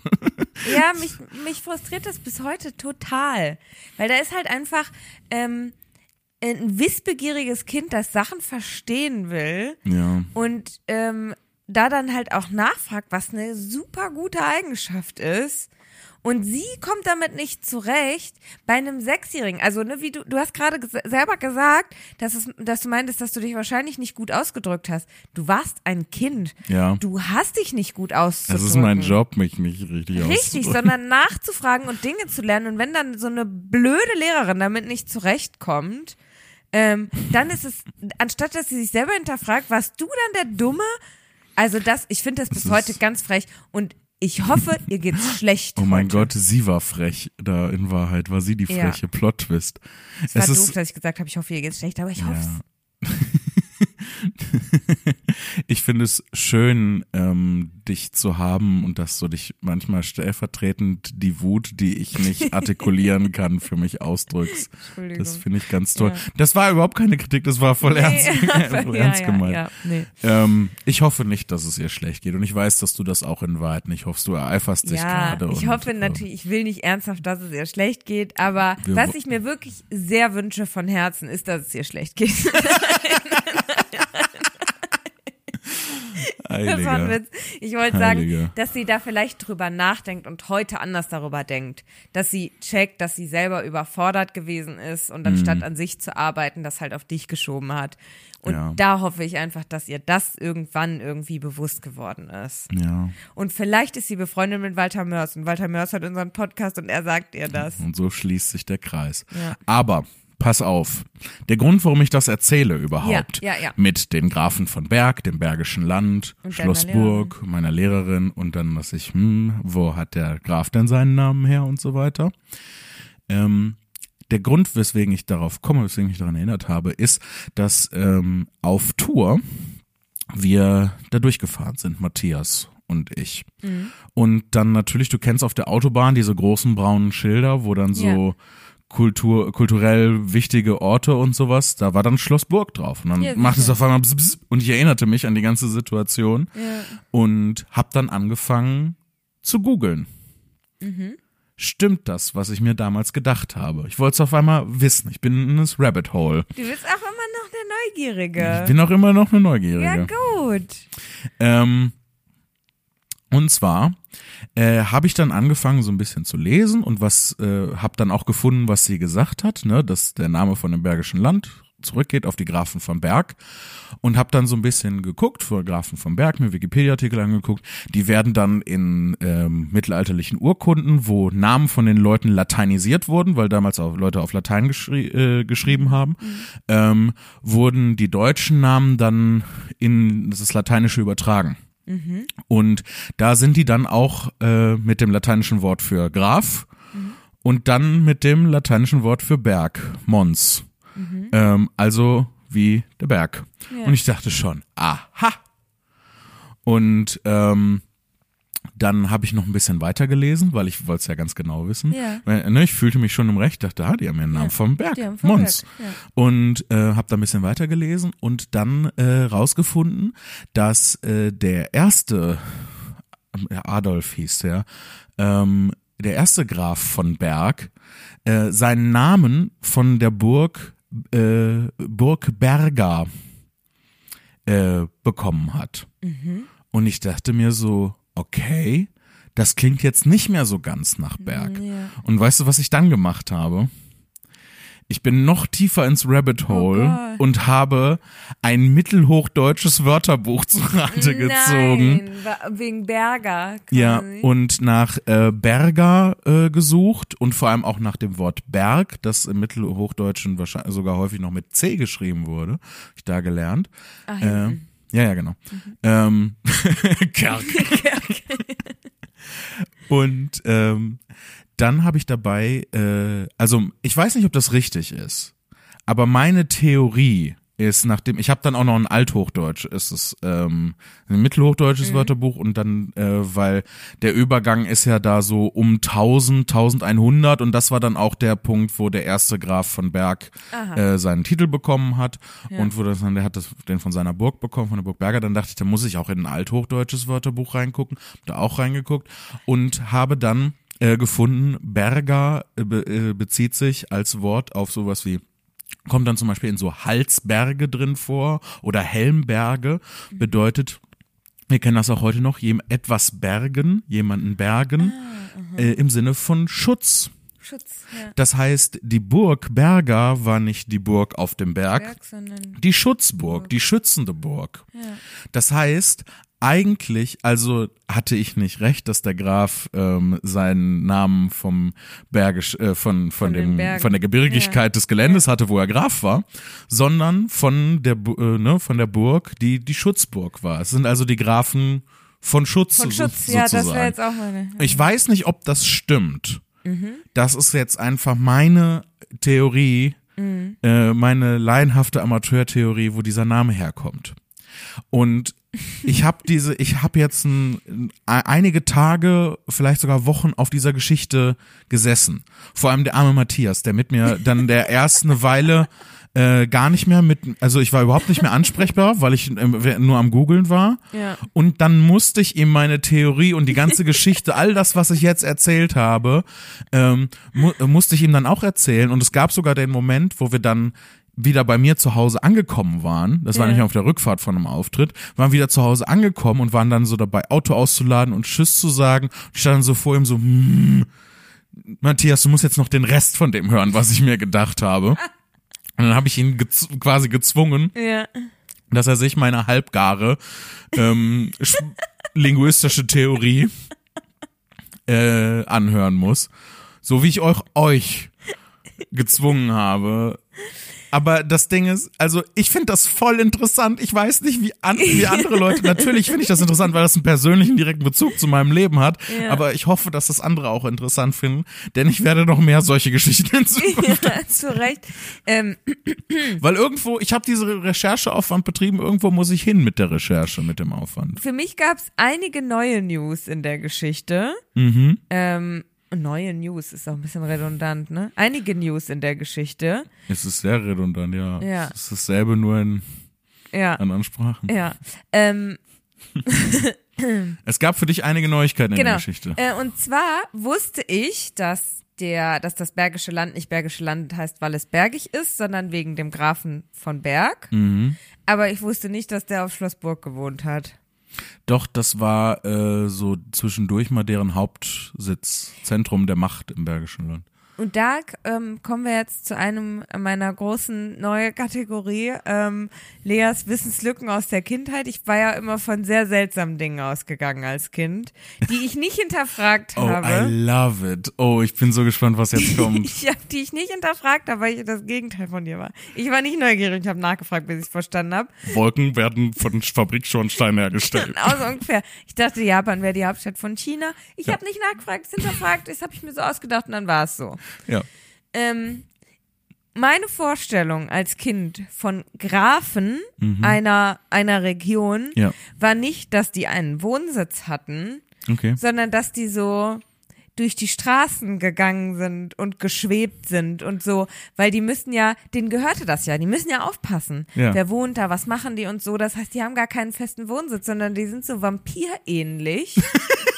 Ja, mich, mich frustriert das bis heute total. Weil da ist halt einfach ähm, ein wissbegieriges Kind, das Sachen verstehen will Ja, und ähm, da dann halt auch nachfragt, was eine super gute Eigenschaft ist. Und sie kommt damit nicht zurecht bei einem Sechsjährigen. Also, ne, wie du, du hast gerade ges selber gesagt, dass, es, dass du meintest, dass du dich wahrscheinlich nicht gut ausgedrückt hast. Du warst ein Kind. ja. Du hast dich nicht gut auszudrücken. Es ist mein Job, mich nicht richtig Richtig, auszudrücken. sondern nachzufragen und Dinge zu lernen. Und wenn dann so eine blöde Lehrerin damit nicht zurechtkommt, ähm, dann ist es, anstatt dass sie sich selber hinterfragt, warst du dann der Dumme? Also das, ich finde das bis ist- heute ganz frech. Und ich hoffe, ihr geht's *gasps* schlecht. Oh mein heute. Gott, sie war frech. Da in Wahrheit war sie die Ja. freche Plot-Twist. Es war Es doof, ist, dass ich gesagt habe, ich hoffe, ihr geht's schlecht, aber ich hoffe ja. *laughs* ich finde es schön, ähm, dich zu haben und dass du dich manchmal stellvertretend die Wut, die ich nicht *laughs* artikulieren kann, für mich ausdrückst. Das finde ich ganz toll. Ja. Das war überhaupt keine Kritik, das war voll ernst, *laughs* *laughs* Nee, voll ja, ernst ja, gemeint. Nee. Ähm, ich hoffe nicht, dass es ihr schlecht geht und ich weiß, dass du das auch in Wahrheit nicht hoffst. Du ereiferst dich gerade. ich hoffe ähm, natürlich, ich will nicht ernsthaft, dass es ihr schlecht geht, aber was ich mir wirklich sehr wünsche von Herzen ist, dass es ihr schlecht geht. *laughs* Das war ein. Witz. Ich wollte sagen, dass sie da vielleicht drüber nachdenkt und heute anders darüber denkt. Dass sie checkt, dass sie selber überfordert gewesen ist und Mhm. anstatt an sich zu arbeiten, das halt auf dich geschoben hat. Und Ja. da hoffe ich einfach, dass ihr das irgendwann irgendwie bewusst geworden ist. Ja, Und vielleicht ist sie befreundet mit Walter Mörs und Walter Mörs hat unseren Podcast und er sagt ihr das. und so schließt sich der Kreis. Ja. Aber pass auf, der Grund, warum ich das erzähle überhaupt, Ja, ja, ja. mit den Grafen von Berg, dem Bergischen Land, Und Schloss deiner Burg, meiner Lehrerin und dann, dass ich, hm, wo hat der Graf denn seinen Namen her und so weiter. Ähm, der Grund, weswegen ich darauf komme, weswegen ich mich daran erinnert habe, ist, dass ähm, auf Tour wir da durchgefahren sind, Matthias und ich. Mhm. Und dann natürlich, du kennst auf der Autobahn diese großen braunen Schilder, wo dann so Kultur, kulturell wichtige Orte und sowas, da war dann Schloss Burg drauf. Und dann Ja, macht es auf einmal bzz, bzz, und ich erinnerte mich an die ganze Situation Ja. und hab dann angefangen zu googeln. stimmt das, was ich mir damals gedacht habe? Ich wollte es auf einmal wissen. Ich bin in das Rabbit Hole. Du bist auch immer noch der Neugierige. Ich bin auch immer noch eine Neugierige. ja, gut. Ähm, und zwar äh, habe ich dann angefangen so ein bisschen zu lesen und was äh, habe dann auch gefunden, was sie gesagt hat, ne, dass der Name von dem Bergischen Land zurückgeht auf die Grafen von Berg und habe dann so ein bisschen geguckt vor Grafen von Berg, mir Wikipedia-Artikel angeguckt. Die werden dann in ähm, mittelalterlichen Urkunden, wo Namen von den Leuten lateinisiert wurden, weil damals auch Leute auf Latein geschri äh, geschrieben haben, ähm, wurden die deutschen Namen dann in das Lateinische übertragen. Und da sind die dann auch äh, mit dem lateinischen Wort für Graf und dann mit dem lateinischen Wort für Berg, Mons. Ähm, also wie der Berg. Ja. Und ich dachte schon, aha. Und ähm, dann habe ich noch ein bisschen weitergelesen, weil ich wollte es ja ganz genau wissen. Ja. Ne, ich fühlte mich schon im Recht, dachte, ah, die haben ja einen Namen Ja. vom Berg, vom Mons. Berg, ja. Und äh, habe da ein bisschen weitergelesen und dann äh, rausgefunden, dass äh, der erste, äh, Adolf hieß der, ähm, der erste Graf von Berg, äh, seinen Namen von der Burg äh, Burg Berga äh, bekommen hat. Und ich dachte mir so, okay, das klingt jetzt nicht mehr so ganz nach Berg. Ja. Und weißt du, was ich dann gemacht habe? Ich bin noch tiefer ins Rabbit Hole Gott. und habe ein mittelhochdeutsches Wörterbuch *laughs* zu Rate gezogen. Wegen Berger. Ja, quasi. und nach äh, Berger äh, gesucht und vor allem auch nach dem Wort Berg, das im Mittelhochdeutschen wahrscheinlich sogar häufig noch mit C geschrieben wurde. Hab ich da gelernt. Ach, Äh. Ja, ja, genau. Ähm, *laughs* Kerk. *laughs* Und ähm, dann habe ich dabei, äh, also ich weiß nicht, ob das richtig ist, aber meine Theorie ist, nachdem ich habe dann auch noch ein Althochdeutsch, ist es ähm, ein mittelhochdeutsches Wörterbuch und dann, äh, weil der Übergang ist ja da so um 1000, 1100 und das war dann auch der Punkt, wo der erste Graf von Berg äh, seinen Titel bekommen hat und wo das dann, der hat das, den von seiner Burg bekommen, von der Burg Berger, dann dachte ich, da muss ich auch in ein althochdeutsches Wörterbuch reingucken, da auch reingeguckt und habe dann äh, gefunden, Berger äh, äh, bezieht sich als Wort auf sowas wie kommt dann zum Beispiel in so Halsberge drin vor oder Helmberge, bedeutet, wir kennen das auch heute noch, etwas bergen, jemanden bergen, äh, im Sinne von Schutz. Schutz, ja. Das heißt, die Burg Berger war nicht die Burg auf dem Berg, Berg, sondern die Schutzburg, die schützende Burg. ja. Das heißt, eigentlich, also hatte ich nicht recht, dass der Graf ähm, seinen Namen vom Bergisch, äh, von, von, Von dem, von der Gebirgigkeit des Geländes hatte, wo er Graf war, sondern von der, äh, ne, von der Burg, die die Schutzburg war. Es sind also die Grafen von Schutz, Von so, Schutz, ja, das sozusagen. wäre jetzt auch meine. Ich weiß nicht, ob das stimmt. Das ist jetzt einfach meine Theorie, äh, meine laienhafte Amateurtheorie, wo dieser Name herkommt. Und ich habe diese, ich habe jetzt ein, ein, einige Tage, vielleicht sogar Wochen auf dieser Geschichte gesessen. Vor allem der arme Matthias, der mit mir dann der erst eine Weile äh, gar nicht mehr mit, also ich war überhaupt nicht mehr ansprechbar, weil ich äh, nur am googeln war. Ja. Und dann musste ich ihm meine Theorie und die ganze Geschichte, all das, was ich jetzt erzählt habe, ähm, mu musste ich ihm dann auch erzählen. Und es gab sogar den Moment, wo wir dann wieder bei mir zu Hause angekommen waren, das war Ja. nicht auf der Rückfahrt von einem Auftritt, waren wieder zu Hause angekommen und waren dann so dabei, Auto auszuladen und Tschüss zu sagen. Ich stand dann so vor ihm so, hm, Matthias, du musst jetzt noch den Rest von dem hören, was ich mir gedacht habe. Und dann habe ich ihn gez quasi gezwungen, Ja. dass er sich meine halbgare ähm, sch- *laughs* linguistische Theorie äh, anhören muss. So wie ich euch, euch gezwungen habe. Aber das Ding ist, also ich finde das voll interessant. Ich weiß nicht, wie, an, wie andere Leute. *laughs* Natürlich finde ich das interessant, weil das einen persönlichen direkten Bezug zu meinem Leben hat. Ja. Aber ich hoffe, dass das andere auch interessant finden, denn ich werde noch mehr solche Geschichten in *laughs* Zukunft ja, zu Recht. Ähm, *clears throat* weil irgendwo, ich habe diese Rechercheaufwand betrieben, irgendwo muss ich hin mit der Recherche, mit dem Aufwand. für mich gab es einige neue News in der Geschichte. Mhm. Ähm, neue News ist auch ein bisschen redundant, ne? Einige News in der Geschichte. Es ist sehr redundant, ja. Ja. Es ist dasselbe, nur in Ja. anderen Sprachen. Ja. Ähm, Es gab für dich einige Neuigkeiten in der Genau. Geschichte. Äh, und zwar wusste ich, dass der, dass das Bergische Land nicht Bergische Land heißt, weil es bergig ist, sondern wegen dem Grafen von Berg. Mhm. Aber ich wusste nicht, dass der auf Schloss Burg gewohnt hat. Doch, das war äh, so zwischendurch mal deren Hauptsitz, Zentrum der Macht im Bergischen Land. Und da ähm, kommen wir jetzt zu einem meiner großen neue Kategorie, ähm, Leas Wissenslücken aus der Kindheit. Ich war ja immer von sehr seltsamen Dingen ausgegangen als Kind, die ich nicht hinterfragt Oh, I habe. love it. Oh, ich bin so gespannt, was jetzt *laughs* kommt. Ich habe die ich nicht hinterfragt habe, weil ich das Gegenteil von dir war. Ich war nicht neugierig, ich habe nachgefragt, bis ich es verstanden habe. Wolken werden von Fabrikschornsteinen hergestellt. Genau *laughs* so ungefähr. Ich dachte, Japan wäre die Hauptstadt von China. Ich habe nicht nachgefragt, es hinterfragt, das habe ich mir so ausgedacht und dann war es so. Ja. ähm, meine Vorstellung als Kind von Grafen einer, einer Region Ja. war nicht, dass die einen Wohnsitz hatten, Okay. sondern dass die so durch die Straßen gegangen sind und geschwebt sind und so, weil die müssen ja, denen gehörte das ja, die müssen ja aufpassen. Ja. Wer wohnt da, was machen die und so. Das heißt, die haben gar keinen festen Wohnsitz, sondern die sind so vampirähnlich. *laughs*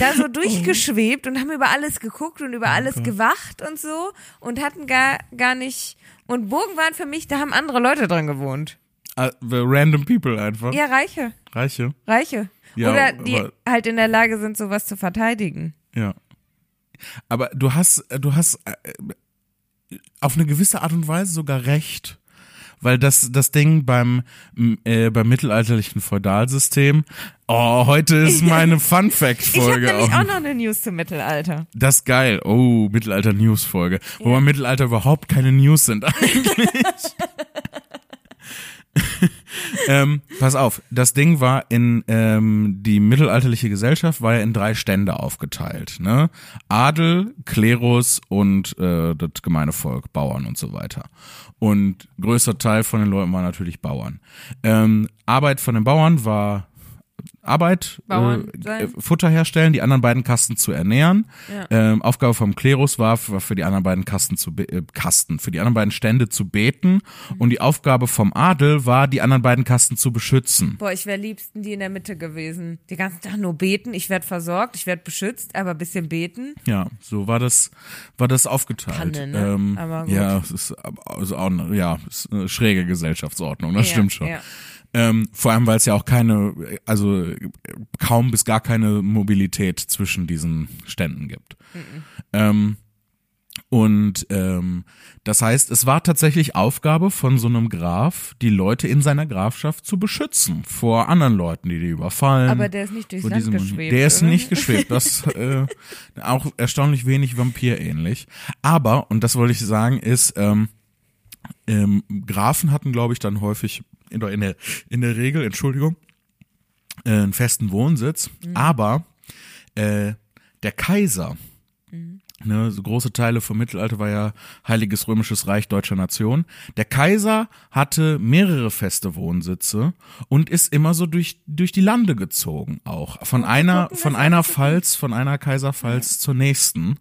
da so *laughs* durchgeschwebt und haben über alles geguckt und über alles gewacht und so und hatten gar, gar nicht, und Burgen waren für mich, da haben andere Leute drin gewohnt. The random people einfach. Ja, Reiche, Reiche. Reiche. Ja, Oder die halt in der Lage sind, sowas zu verteidigen. Ja. Aber du hast, du hast äh, auf eine gewisse Art und Weise sogar recht. Weil das, das Ding beim, äh, beim mittelalterlichen Feudalsystem, oh, heute ist meine *laughs* Fun Ich habe nämlich auch. auch noch eine News zum Mittelalter. Das ist geil. Oh, Mittelalter-News-Folge. Wobei im Mittelalter überhaupt keine News sind eigentlich. *laughs* *laughs* ähm, pass auf, das Ding war in ähm, die mittelalterliche Gesellschaft war ja in drei Stände aufgeteilt. Ne? Adel, Klerus und äh, das gemeine Volk, Bauern und so weiter. Und größter Teil von den Leuten war natürlich Bauern. Ähm, Arbeit von den Bauern war Arbeit, äh, Futter herstellen, die anderen beiden Kasten zu ernähren. Ja. Ähm, Aufgabe vom Klerus war für, für die anderen beiden Kasten zu äh, Kasten, für die anderen beiden Stände zu beten und die Aufgabe vom Adel war, die anderen beiden Kasten zu beschützen. Boah, ich wäre liebsten die in der Mitte gewesen. Die ganzen Tag nur beten, ich werde versorgt, ich werde beschützt, aber ein bisschen beten. Ja, so war das, war das aufgeteilt. Panne, ne? ähm, Aber gut. ja, es ist also auch eine, ja, ist eine schräge Gesellschaftsordnung, das Ja, stimmt schon. Ja. Ähm, vor allem, weil es ja auch keine, also kaum bis gar keine Mobilität zwischen diesen Ständen gibt. Ähm, und ähm, das heißt, es war tatsächlich Aufgabe von so einem Graf, die Leute in seiner Grafschaft zu beschützen vor anderen Leuten, die die überfallen. Aber der ist nicht durchs Land geschwebt. Der ist oder? nicht geschwebt. Das äh, auch erstaunlich wenig vampirähnlich. Aber und das wollte ich sagen ist, ähm, ähm, Grafen hatten, glaube ich, dann häufig in der, in der, in der Regel, Entschuldigung, äh, einen festen Wohnsitz. Aber äh, der Kaiser, ne, so große Teile vom Mittelalter war ja Heiliges Römisches Reich deutscher Nation. Der Kaiser hatte mehrere feste Wohnsitze und ist immer so durch durch die Lande gezogen auch von einer gucken, von einer Pfalz von einer Kaiserpfalz zur nächsten.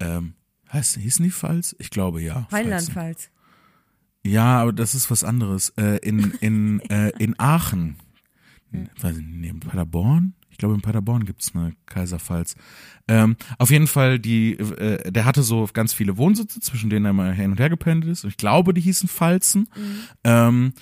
Ähm, heißt, hießen die Pfalz? Ich glaube ja. Rheinland-Pfalz. Ja, aber das ist was anderes. Äh, in in *laughs* äh, in Aachen, weiß ich nicht, in Paderborn. Ich glaube, in Paderborn gibt's eine Kaiserpfalz. Ähm, auf jeden Fall, die, äh, der hatte so ganz viele Wohnsitze, zwischen denen er mal hin und her gependelt ist. Und ich glaube, die hießen Pfalzen. Ähm,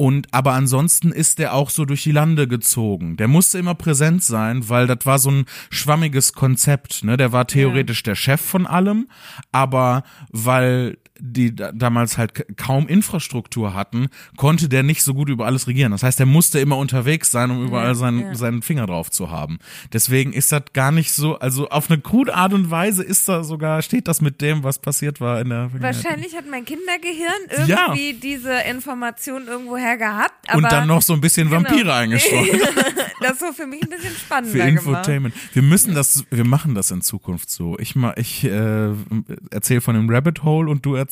und aber ansonsten ist der auch so durch die Lande gezogen. Der musste immer präsent sein, weil das war so ein schwammiges Konzept. Ne? Der war theoretisch der Chef von allem, aber weil die da, damals halt kaum Infrastruktur hatten, konnte der nicht so gut über alles regieren. Das heißt, er musste immer unterwegs sein, um überall seinen, ja. seinen Finger drauf zu haben. Deswegen ist das gar nicht so, also auf eine krude Art und Weise ist da sogar, steht das mit dem, was passiert war in der. Wahrscheinlich hat mein Kindergehirn Ja. irgendwie diese Information irgendwoher gehabt, Und dann noch so ein bisschen Genau. Vampire eingestreut. *laughs* das so für mich ein bisschen Für spannender gemacht. Infotainment. Wir müssen das, wir machen das in Zukunft so. Ich ma, ich äh, erzähle von dem Rabbit Hole und du erzählst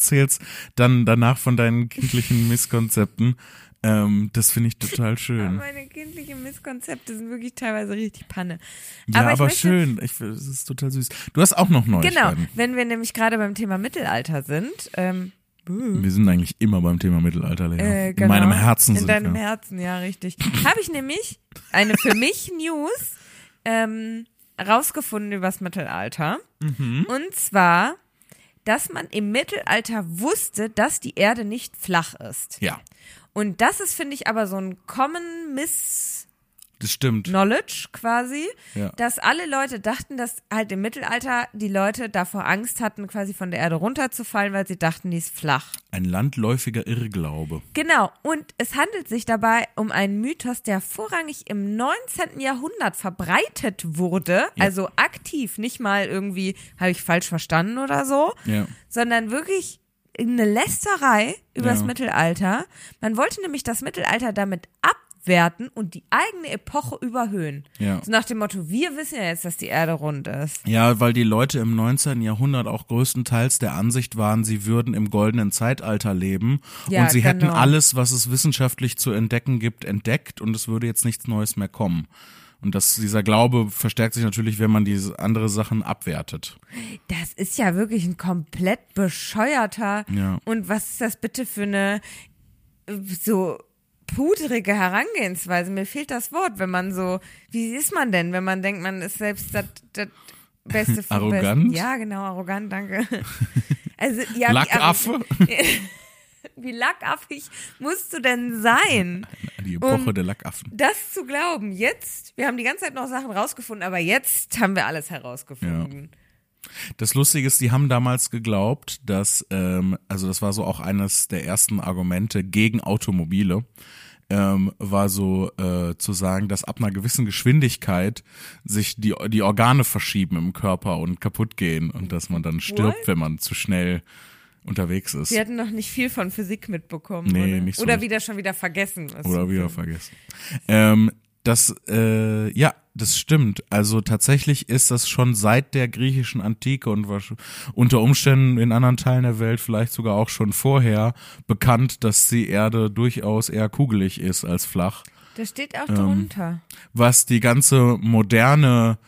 dann danach von deinen kindlichen Misskonzepten. Ähm, das finde ich total *laughs* schön. Meine kindlichen Misskonzepte sind wirklich teilweise richtig Panne. Ja, aber, ich möchte, schön. Ich, das ist total süß. Du hast auch noch Genau, Neuigkeiten. wenn wir nämlich gerade beim Thema Mittelalter sind, ähm, Wir sind eigentlich immer beim Thema Mittelalter, Lea. Äh, In genau. meinem Herzen In sind deinem wir. Herzen, ja, richtig. Habe ich nämlich eine für *laughs* mich News ähm, rausgefunden übers Mittelalter. Mhm. Und zwar, dass man im Mittelalter wusste, dass die Erde nicht flach ist. Ja, Und das ist, finde ich, aber so ein Common Miss das stimmt. Knowledge quasi, Ja. dass alle Leute dachten, dass halt im Mittelalter die Leute davor Angst hatten, quasi von der Erde runterzufallen, weil sie dachten, die ist flach. Ein landläufiger Irrglaube. Genau, und es handelt sich dabei um einen Mythos, der vorrangig im 19. Jahrhundert verbreitet wurde, also aktiv, nicht mal irgendwie, habe ich falsch verstanden oder so, Ja. sondern wirklich eine Lästerei übers Ja. Mittelalter. Man wollte nämlich das Mittelalter damit abwerten und die eigene Epoche überhöhen. Ja. So nach dem Motto, wir wissen ja jetzt, dass die Erde rund ist. Ja, weil die Leute im 19. Jahrhundert auch größtenteils der Ansicht waren, sie würden im goldenen Zeitalter leben Ja, und sie hätten genau. alles, was es wissenschaftlich zu entdecken gibt, entdeckt und es würde jetzt nichts Neues mehr kommen. Und das, dieser Glaube verstärkt sich natürlich, wenn man diese andere Sachen abwertet. Das ist ja wirklich ein komplett bescheuerter. Ja. Und was ist das bitte für eine äh, so pudrige Herangehensweise? Mir fehlt das Wort, wenn man so, wie ist man denn, wenn man denkt, man ist selbst das, das Beste vom Arrogant? Besten? Ja, genau, arrogant, danke. *laughs* Also, ja, wie, Lackaffe? wie *laughs* lackaffig musst du denn sein? Die Epoche Um- der Lackaffen. Das zu glauben, jetzt, wir haben die ganze Zeit noch Sachen rausgefunden, aber jetzt haben wir alles herausgefunden. Das Lustige ist, die haben damals geglaubt, dass, ähm, also das war so auch eines der ersten Argumente gegen Automobile, ähm, war so äh, zu sagen, dass ab einer gewissen Geschwindigkeit sich die, die Organe verschieben im Körper und kaputt gehen und dass man dann stirbt, What? wenn man zu schnell unterwegs ist. Sie hatten noch nicht viel von Physik mitbekommen. Nee, oder? nicht so Oder wieder schon wieder vergessen. Oder wieder vergessen. Ähm, das, äh, ja, das stimmt. Also tatsächlich ist das schon seit der griechischen Antike und unter Umständen in anderen Teilen der Welt vielleicht sogar auch schon vorher bekannt, dass die Erde durchaus eher kugelig ist als flach. Das steht auch Ähm, drunter. Was die ganze moderne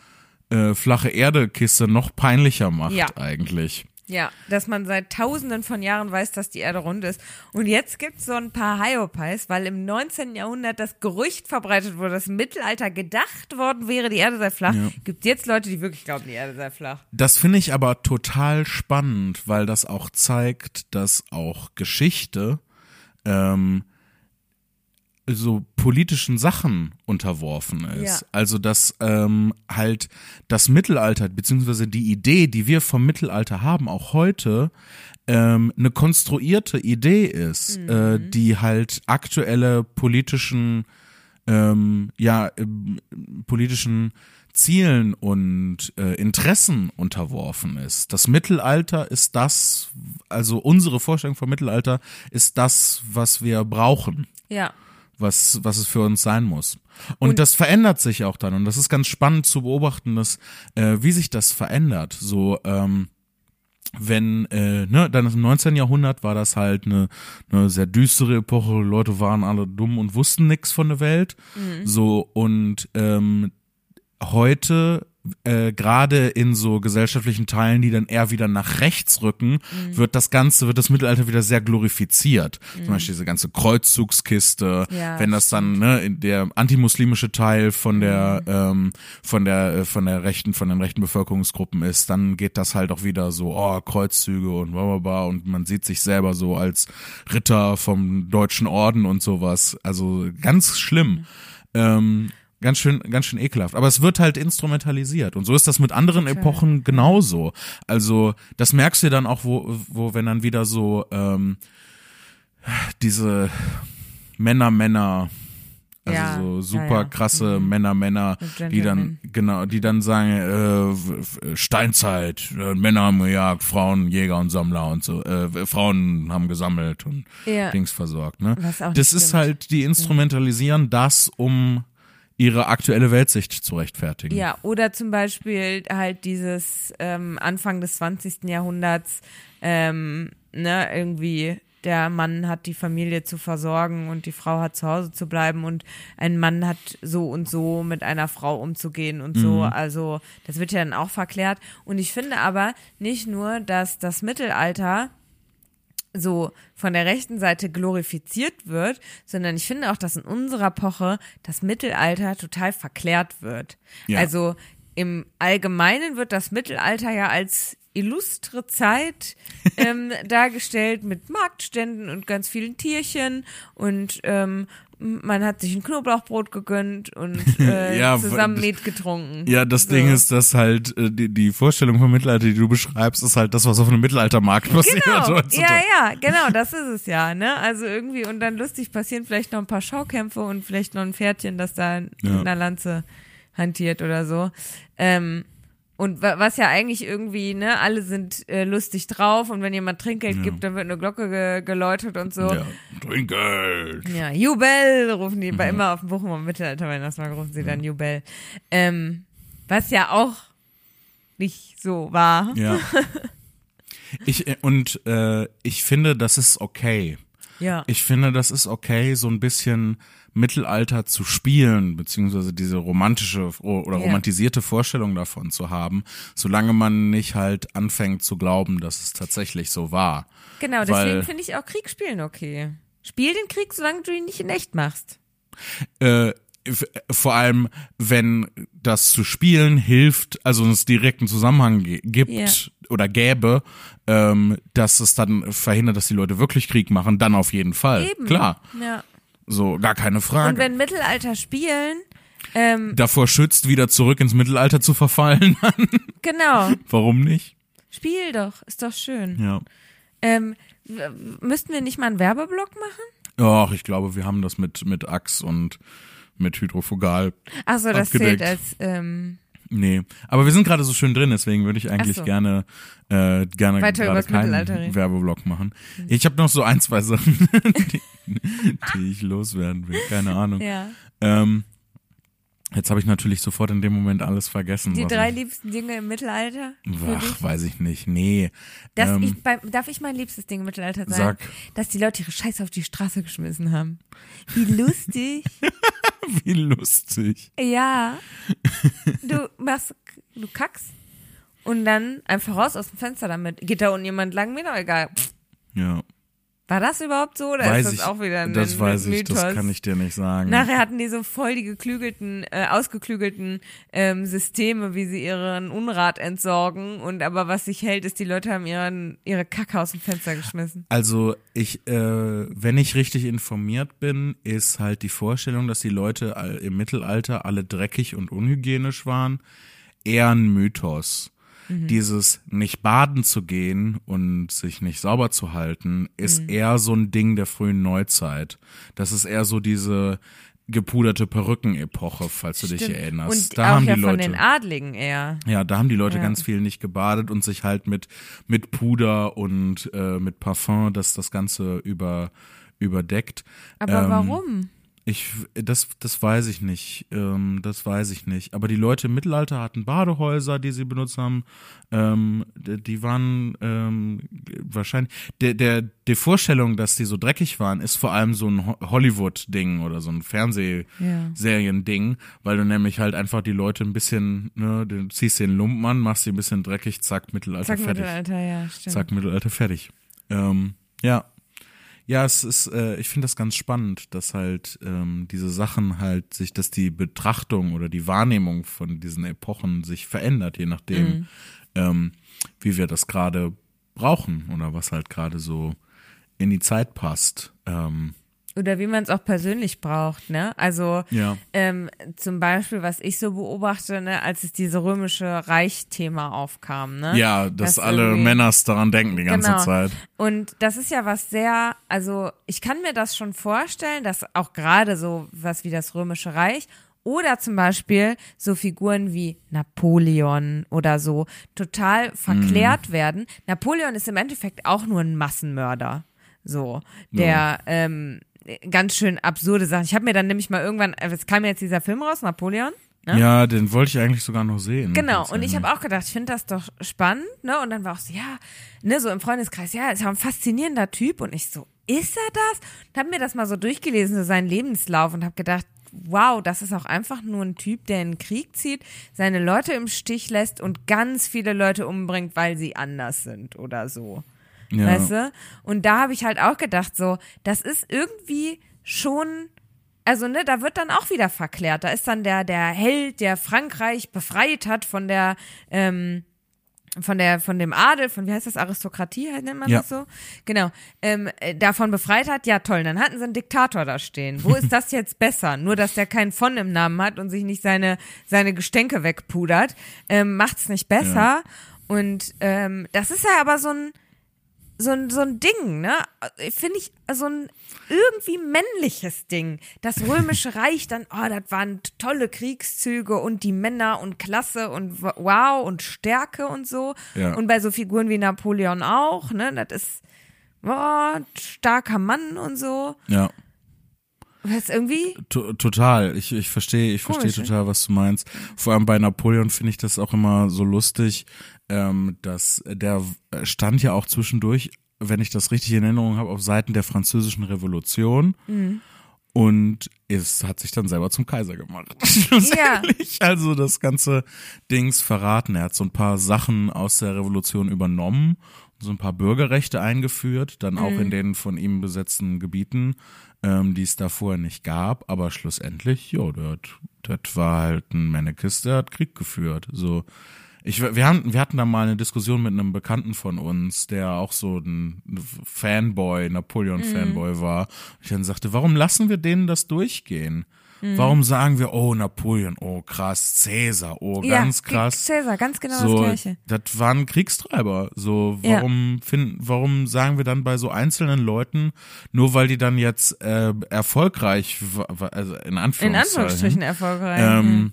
äh, flache Erde-Kiste noch peinlicher macht Ja. eigentlich. Ja, dass man seit tausenden von Jahren weiß, dass die Erde rund ist. Und jetzt gibt's so ein paar Hyopies, weil im 19. Jahrhundert das Gerücht verbreitet wurde, dass im Mittelalter gedacht worden wäre, die Erde sei flach. Ja. Gibt jetzt Leute, die wirklich glauben, die Erde sei flach. Das finde ich aber total spannend, weil das auch zeigt, dass auch Geschichte ähm, so politischen Sachen unterworfen ist. Ja. Also dass ähm, halt das Mittelalter, beziehungsweise die Idee, die wir vom Mittelalter haben, auch heute, ähm, eine konstruierte Idee ist, äh, die halt aktuelle politischen ähm, ja, ähm, politischen Zielen und äh, Interessen unterworfen ist. Das Mittelalter ist das, also unsere Vorstellung vom Mittelalter ist das, was wir brauchen, Ja. Was, was es für uns sein muss. Und, das verändert sich auch dann. Und das ist ganz spannend zu beobachten, dass, äh, wie sich das verändert. So, ähm, wenn, äh, ne, dann im 19. Jahrhundert war das halt eine, eine sehr düstere Epoche, Leute waren alle dumm und wussten nichts von der Welt. So, und ähm, heute, äh, gerade in so gesellschaftlichen Teilen, die dann eher wieder nach rechts rücken, wird das Ganze, wird das Mittelalter wieder sehr glorifiziert. Zum Beispiel diese ganze Kreuzzugskiste, Ja, wenn das dann, ne, in der antimuslimische Teil von der, ähm, von der, äh, von der rechten, von den rechten Bevölkerungsgruppen ist, dann geht das halt auch wieder so, oh, Kreuzzüge und blablabla und man sieht sich selber so als Ritter vom deutschen Orden und sowas. Also ganz schlimm. Ähm, ganz schön, ganz schön ekelhaft. Aber es wird halt instrumentalisiert. Und so ist das mit anderen Epochen genauso. Also, das merkst du dann auch, wo, wo, wenn dann wieder so, ähm, diese Männer, Männer, also Ja, so ja, super ja. krasse Männer, Männer, Und die dann, genau, die dann sagen, äh, w- Steinzeit, äh, Männer haben gejagt, Frauen, Jäger und Sammler und so, äh, Frauen haben gesammelt und Ja. Dings versorgt, ne? Das ist stimmt. halt, die instrumentalisieren das, um ihre aktuelle Weltsicht zu rechtfertigen. Ja, oder zum Beispiel halt dieses ähm, Anfang des 20. Jahrhunderts, ähm, ne, irgendwie der Mann hat die Familie zu versorgen und die Frau hat zu Hause zu bleiben und ein Mann hat so und so mit einer Frau umzugehen und so. Also das wird ja dann auch verklärt. Und ich finde aber nicht nur, dass das Mittelalter so von der rechten Seite glorifiziert wird, sondern ich finde auch, dass in unserer Epoche das Mittelalter total verklärt wird. Ja. Also im Allgemeinen wird das Mittelalter ja als illustre Zeit *laughs* ähm, dargestellt mit Marktständen und ganz vielen Tierchen und ähm, man hat sich ein Knoblauchbrot gegönnt und *laughs* äh, Ja, zusammen Met getrunken. Ja, das So. Ding ist, dass halt äh, die, die Vorstellung vom Mittelalter, die du beschreibst, ist halt das, was auf einem Mittelaltermarkt passiert. Genau, *laughs* ja, ja, genau, das ist es ja, ne? Also irgendwie und dann lustig passieren vielleicht noch ein paar Schaukämpfe und vielleicht noch ein Pferdchen, das da mit Ja. einer Lanze hantiert oder so. Ähm, und wa- was ja eigentlich irgendwie, ne, alle sind äh, lustig drauf und wenn jemand Trinkgeld Ja. gibt, dann wird eine Glocke ge geläutet und so. Ja, Trinkgeld. Ja, Jubel rufen die bei immer auf dem Bochumer Mittelalter Weihnachtsmarkt rufen sie dann Jubel. Ähm, was ja auch nicht so war. Ja. *laughs* Ich, äh, und äh, ich finde, das ist okay. Ja. Ich finde, das ist okay, so ein bisschen Mittelalter zu spielen, beziehungsweise diese romantische oder romantisierte Vorstellung davon zu haben, solange man nicht halt anfängt zu glauben, dass es tatsächlich so war. Genau, deswegen finde ich auch Krieg spielen okay. Spiel den Krieg, solange du ihn nicht in echt machst. Äh, f- vor allem, wenn das zu spielen hilft, also es direkten Zusammenhang gibt Ja. oder gäbe, ähm, dass es dann verhindert, dass die Leute wirklich Krieg machen, dann auf jeden Fall. Eben. Klar, Ja. So gar keine Frage. Und wenn Mittelalter spielen, ähm, davor schützt, wieder zurück ins Mittelalter zu verfallen. *laughs* genau, Warum nicht? spiel doch, ist doch schön. Ja. Ähm, müssten wir nicht mal einen Werbeblock machen? Ach, ich glaube, wir haben das mit, mit Ax und mit Hydrofugal. Achso, das Abgedeckt. zählt als, ähm, Nee, aber wir sind gerade so schön drin, deswegen würde ich eigentlich so. gerne äh, gerne Weiter gerade keinen. Werbeblock machen. Ich habe noch so ein, zwei Sachen, *laughs* die, *laughs* die ich loswerden will. Keine Ahnung. ja. Ähm, jetzt habe ich natürlich sofort in dem Moment alles vergessen. Die drei ich- liebsten Dinge im Mittelalter? Ach, weiß ich nicht. Nee. Ähm, ich, beim, darf ich mein liebstes Ding im Mittelalter sein? Sag. Dass die Leute ihre Scheiße auf die Straße geschmissen haben. Wie lustig. *laughs* Wie lustig. ja. Du machst, du kackst und dann einfach raus aus dem Fenster damit. Geht da unten jemand lang? Mir doch egal. Ja. War das überhaupt so oder weiß ist das ich, auch wieder ein das weiß ich, Mythos? das kann ich dir nicht sagen. Nachher hatten die so voll die geklügelten, äh, ausgeklügelten ähm, Systeme, wie sie ihren Unrat entsorgen. Und aber was sich hält, ist, die Leute haben ihren, ihre Kacke aus dem Fenster geschmissen. Also ich, äh, wenn ich richtig informiert bin, ist halt die Vorstellung, dass die Leute im Mittelalter alle dreckig und unhygienisch waren, eher ein Mythos. Dieses nicht baden zu gehen und sich nicht sauber zu halten, ist eher so ein Ding der frühen Neuzeit. Das ist eher so diese gepuderte Perückenepoche, falls du dich erinnerst. Und da auch haben ja die von Leute den Adligen eher. ja, da haben die Leute Ja. ganz viel nicht gebadet und sich halt mit, mit Puder und äh, mit Parfum das, das Ganze über, überdeckt. Aber Ähm, warum? Ich, das, das weiß ich nicht. Ähm, das weiß ich nicht. Aber die Leute im Mittelalter hatten Badehäuser, die sie benutzt haben. Ähm, die waren ähm, wahrscheinlich. Der, der, die Vorstellung, dass die so dreckig waren, ist vor allem so ein Ho- Hollywood-Ding oder so ein Fernsehserien-Ding, weil du nämlich halt einfach die Leute ein bisschen, ne, du ziehst den Lumpen an, machst sie ein bisschen dreckig, zack, Mittelalter Zack, fertig. Mittelalter, ja, stimmt. Zack, Mittelalter fertig. Ähm, ja. Ja, es ist, äh, ich finde das ganz spannend, dass halt ähm, diese Sachen halt sich, dass die Betrachtung oder die Wahrnehmung von diesen Epochen sich verändert, je nachdem, Mhm. ähm, wie wir das gerade brauchen oder was halt gerade so in die Zeit passt. Ähm, Oder wie man es auch persönlich braucht, ne? Also ja. ähm, zum Beispiel, was ich so beobachte, ne, als es diese römische Reich-Thema aufkam, ne? Ja, dass Das alle Männers daran denken die ganze Genau. Zeit. Und das ist ja was sehr, also ich kann mir das schon vorstellen, dass auch gerade so was wie das Römische Reich oder zum Beispiel so Figuren wie Napoleon oder so total verklärt werden. Napoleon ist im Endeffekt auch nur ein Massenmörder. So, der ähm, ganz schön absurde Sachen. Ich habe mir dann nämlich mal irgendwann, äh, es kam jetzt dieser Film raus, Napoleon. Ne? Ja, den wollte ich eigentlich sogar noch sehen. Genau, und ich habe auch gedacht, ich finde das doch spannend, ne? Und dann war auch so, ja, ne, so im Freundeskreis, ja, ist ja ein faszinierender Typ. Und ich so, ist er das? Und habe mir das mal so durchgelesen, so seinen Lebenslauf und habe gedacht, wow, das ist auch einfach nur ein Typ, der in den Krieg zieht, seine Leute im Stich lässt und ganz viele Leute umbringt, weil sie anders sind oder so. Ja. weißt du? Und da habe ich halt auch gedacht, so, das ist irgendwie schon, also ne, da wird dann auch wieder verklärt. Da ist dann der, der Held, der Frankreich befreit hat von der, ähm, von der von dem Adel, von wie heißt das Aristokratie halt nennt man Ja. das so, genau, ähm, äh, davon befreit hat, ja toll, dann hatten sie einen Diktator da stehen. Wo ist *laughs* das jetzt besser? Nur, dass der keinen von im Namen hat und sich nicht seine seine Gestänke wegpudert, ähm, macht's nicht besser. Und ähm, das ist ja aber so ein so ein, so ein Ding, ne? Finde ich so ein irgendwie männliches Ding. Das Römische *laughs* Reich dann, oh, das waren tolle Kriegszüge und die Männer und Klasse und wow und Stärke und so. Ja. Und bei so Figuren wie Napoleon auch, ne? Das ist, oh, starker Mann und so. Ja. Was irgendwie, To- Total. Ich, ich verstehe, ich verstehe ne? total, was du meinst. Vor allem bei Napoleon finde ich das auch immer so lustig, ähm, dass der stand ja auch zwischendurch, wenn ich das richtig in Erinnerung habe, auf Seiten der französischen Revolution. Mhm. Und es hat sich dann selber zum Kaiser gemacht. *laughs* Schlussendlich. Also das ganze Dings verraten. Er hat so ein paar Sachen aus der Revolution übernommen, so ein paar Bürgerrechte eingeführt, dann auch Mhm. in den von ihm besetzten Gebieten, ähm, die es da vorher nicht gab. Aber schlussendlich, ja, das, war halt ein Mannekes, der hat Krieg geführt. So. Ich, wir, haben, wir hatten da mal eine Diskussion mit einem Bekannten von uns, der auch so ein Fanboy, Napoleon-Fanboy war. Ich dann sagte, warum lassen wir denen das durchgehen? Warum sagen wir, oh, Napoleon, oh, krass, Cäsar, oh, ganz ja, krass. Cäsar, ganz genau So, das Gleiche. das waren Kriegstreiber. So, Ja. warum finden, warum sagen wir dann bei so einzelnen Leuten, nur weil die dann jetzt äh, erfolgreich, also in In Anführungszeichen, Anführungsstrichen erfolgreich. ähm,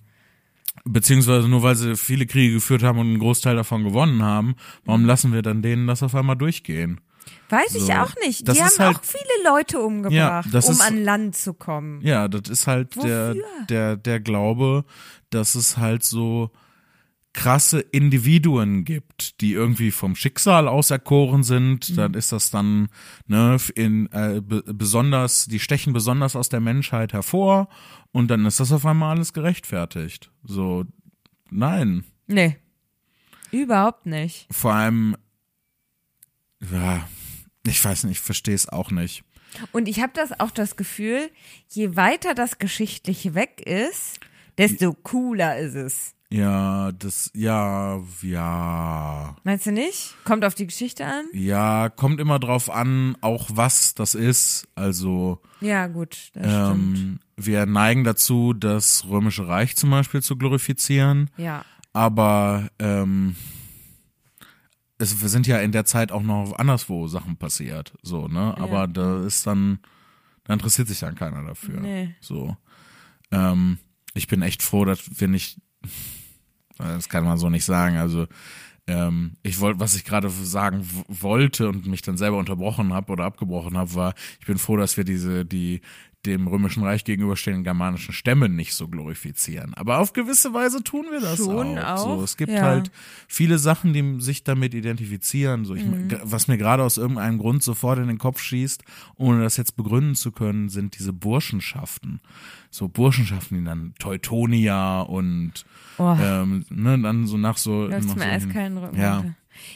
beziehungsweise nur weil sie viele Kriege geführt haben und einen Großteil davon gewonnen haben, warum Mhm. lassen wir dann denen das auf einmal durchgehen? Weiß ich so. auch nicht. Das Die haben halt- auch viele Leute umgebracht, das um ist- an Land zu kommen. Ja, das ist halt der, Wofür? der, der Glaube, dass es halt so krasse Individuen gibt, die irgendwie vom Schicksal auserkoren sind, Mhm. dann ist das dann ne in äh, be besonders, die stechen besonders aus der Menschheit hervor und dann ist das auf einmal alles gerechtfertigt. So, nein, Nee. Überhaupt nicht. vor allem, ja, ich weiß nicht, ich verstehe es auch nicht. Und ich habe das auch das Gefühl, je weiter das geschichtlich weg ist, desto cooler ist es. Ja, das, ja, ja. Meinst du nicht? Kommt auf die Geschichte an? Ja, kommt immer drauf an, auch was das ist. Also Ja, gut, das stimmt. ähm, wir neigen dazu, das Römische Reich zum Beispiel zu glorifizieren, Ja. aber ähm, es wir sind ja in der Zeit auch noch anderswo Sachen passiert, so ne. Aber da ist dann, da interessiert sich dann keiner dafür. Nee. So, ähm, ich bin echt froh, dass wir nicht, das kann man so nicht sagen. Also ähm, ich wollte, was ich gerade sagen wollte und mich dann selber unterbrochen habe oder abgebrochen habe, war, ich bin froh, dass wir diese, die dem Römischen Reich gegenüberstehenden germanischen Stämme nicht so glorifizieren. Aber auf gewisse Weise tun wir das Schon auch. auch, So, es gibt ja. halt viele Sachen, die sich damit identifizieren. So, ich, Mhm. was mir gerade aus irgendeinem Grund sofort in den Kopf schießt, ohne das jetzt begründen zu können, sind diese Burschenschaften. So Burschenschaften, die dann Teutonia und Oh. ähm, ne, dann so nach so. Läuft nach mir so den Rücken. Ja.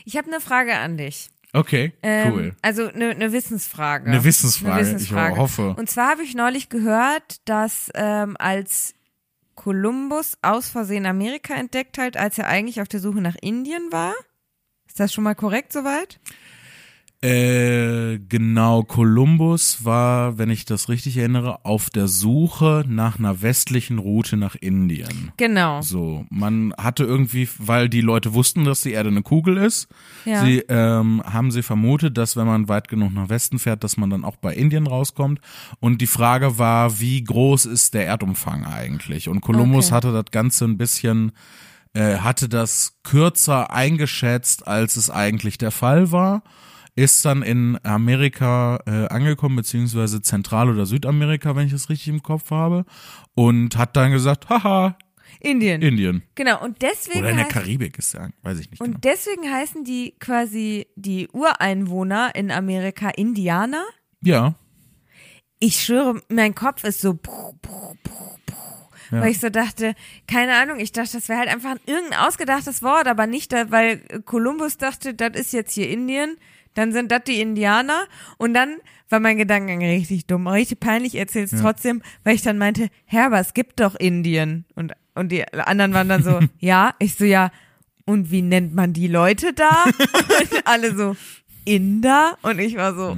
Ich habe eine Frage an dich. Okay, Ähm, cool. Also eine ne Wissensfrage. Eine Wissensfrage, Eine Wissensfrage. ich hoffe. Und zwar habe ich neulich gehört, dass ähm, als Kolumbus aus Versehen Amerika entdeckt hat, als er eigentlich auf der Suche nach Indien war. Ist das schon mal korrekt soweit? Äh, genau, Kolumbus war, wenn ich das richtig erinnere, auf der Suche nach einer westlichen Route nach Indien. Genau. So, man hatte irgendwie, weil die Leute wussten, dass die Erde eine Kugel ist, Ja. sie ähm, haben sie vermutet, dass wenn man weit genug nach Westen fährt, dass man dann auch bei Indien rauskommt. Und die Frage war, wie groß ist der Erdumfang eigentlich? Und Kolumbus Okay. hatte das Ganze ein bisschen, äh, hatte das kürzer eingeschätzt, als es eigentlich der Fall war. Ist dann in Amerika äh, angekommen, beziehungsweise Zentral- oder Südamerika, wenn ich das richtig im Kopf habe, und hat dann gesagt, haha, Indien. Indien. Genau. Und deswegen Oder in der Karibik ist ja, weiß ich nicht und genau. deswegen heißen die quasi die Ureinwohner in Amerika Indianer. Ja, Ich schwöre, mein Kopf ist so, puh, puh, puh, puh, weil ich so dachte, keine Ahnung, ich dachte, das wäre halt einfach ein irgendein ausgedachtes Wort, aber nicht, da, weil Kolumbus dachte, das ist jetzt hier Indien, dann sind das die Indianer und dann war mein Gedankengang richtig dumm, richtig peinlich, erzähl's Ja. trotzdem, weil ich dann meinte, Herr, aber es gibt doch Indien und und die anderen waren dann so, *laughs* ja, ich so ja, und wie nennt man die Leute da? *laughs* und alle so Inder und ich war so,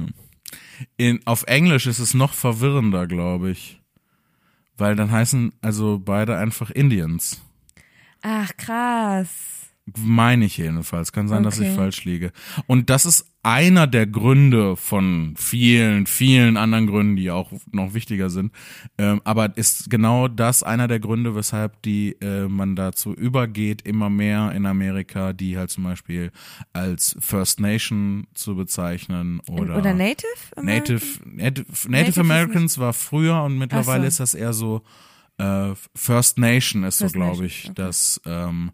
In, auf Englisch ist es noch verwirrender, glaube ich. Weil dann heißen also beide einfach Indians. ach krass. Meine ich jedenfalls. Kann sein, dass ich Okay. falsch liege. Und das ist einer der Gründe von vielen, vielen anderen Gründen, die auch noch wichtiger sind. Ähm, aber ist genau das einer der Gründe, weshalb die äh, man dazu übergeht, immer mehr in Amerika, die halt zum Beispiel als First Nation zu bezeichnen oder, Oder Native? Native, Native, Native nicht- Americans war früher und mittlerweile so. ist das eher so äh, First Nation ist First so, glaube ich, okay. das ähm,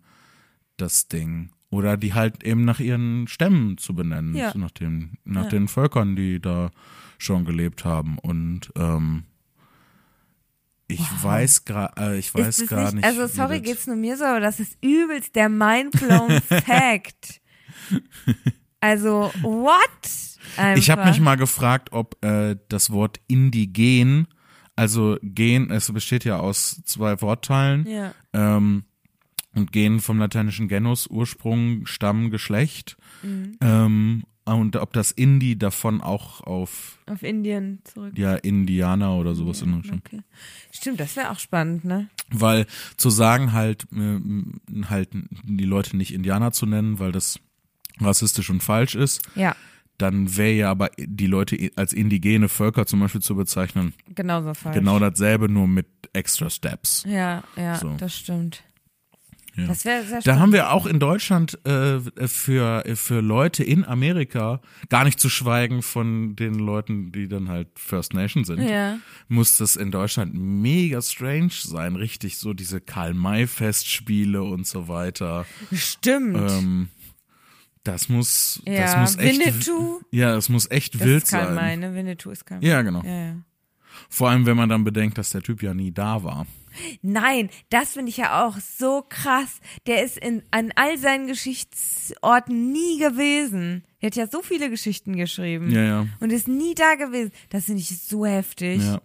das Ding. Oder die halt eben nach ihren Stämmen zu benennen, Ja. nach den nach Ja. den Völkern, die da schon gelebt haben. Und ähm, ich weiß gerade, äh, ich weiß gar nicht. Also sorry, geht's nur mir so, aber das ist übelst der mindblown *laughs* Fact. Also what? Einfach. Ich habe mich mal gefragt, ob äh, das Wort indigen, also gen, es besteht ja aus zwei Wortteilen Ja. ähm, und gen vom lateinischen Genus, Ursprung, Stamm, Geschlecht. Mhm. Ähm, und ob das Indi davon auch auf Auf Indien zurück. ja Indianer oder sowas in der Richtung. Okay. Stimmt, das wäre auch spannend, ne? Weil zu sagen halt, äh, halt die Leute nicht Indianer zu nennen, weil das rassistisch und falsch ist, Ja, dann wäre ja aber die Leute als indigene Völker zum Beispiel zu bezeichnen, genauso falsch. genau dasselbe, nur mit extra Steps. Ja, ja, So. das stimmt. Ja. Das wäre sehr Da spannend. haben wir auch in Deutschland äh, für, für Leute in Amerika, gar nicht zu schweigen von den Leuten, die dann halt First Nation sind, Ja. muss das in Deutschland mega strange sein. Richtig so diese Karl-May-Festspiele und so weiter. Stimmt. Ähm, das muss, das ja, muss echt, Winnetou. ja, das muss echt Das wild ist Karl sein. May, ne? Winnetou ist Karl Ja, genau. Ja. Vor allem, wenn man dann bedenkt, dass der Typ ja nie da war. Nein, das finde ich ja auch so krass. Der ist in, an all seinen Geschichtsorten nie gewesen. Er hat ja so viele Geschichten geschrieben. Ja, ja. Und ist nie da gewesen. Das finde ich so heftig. Ja.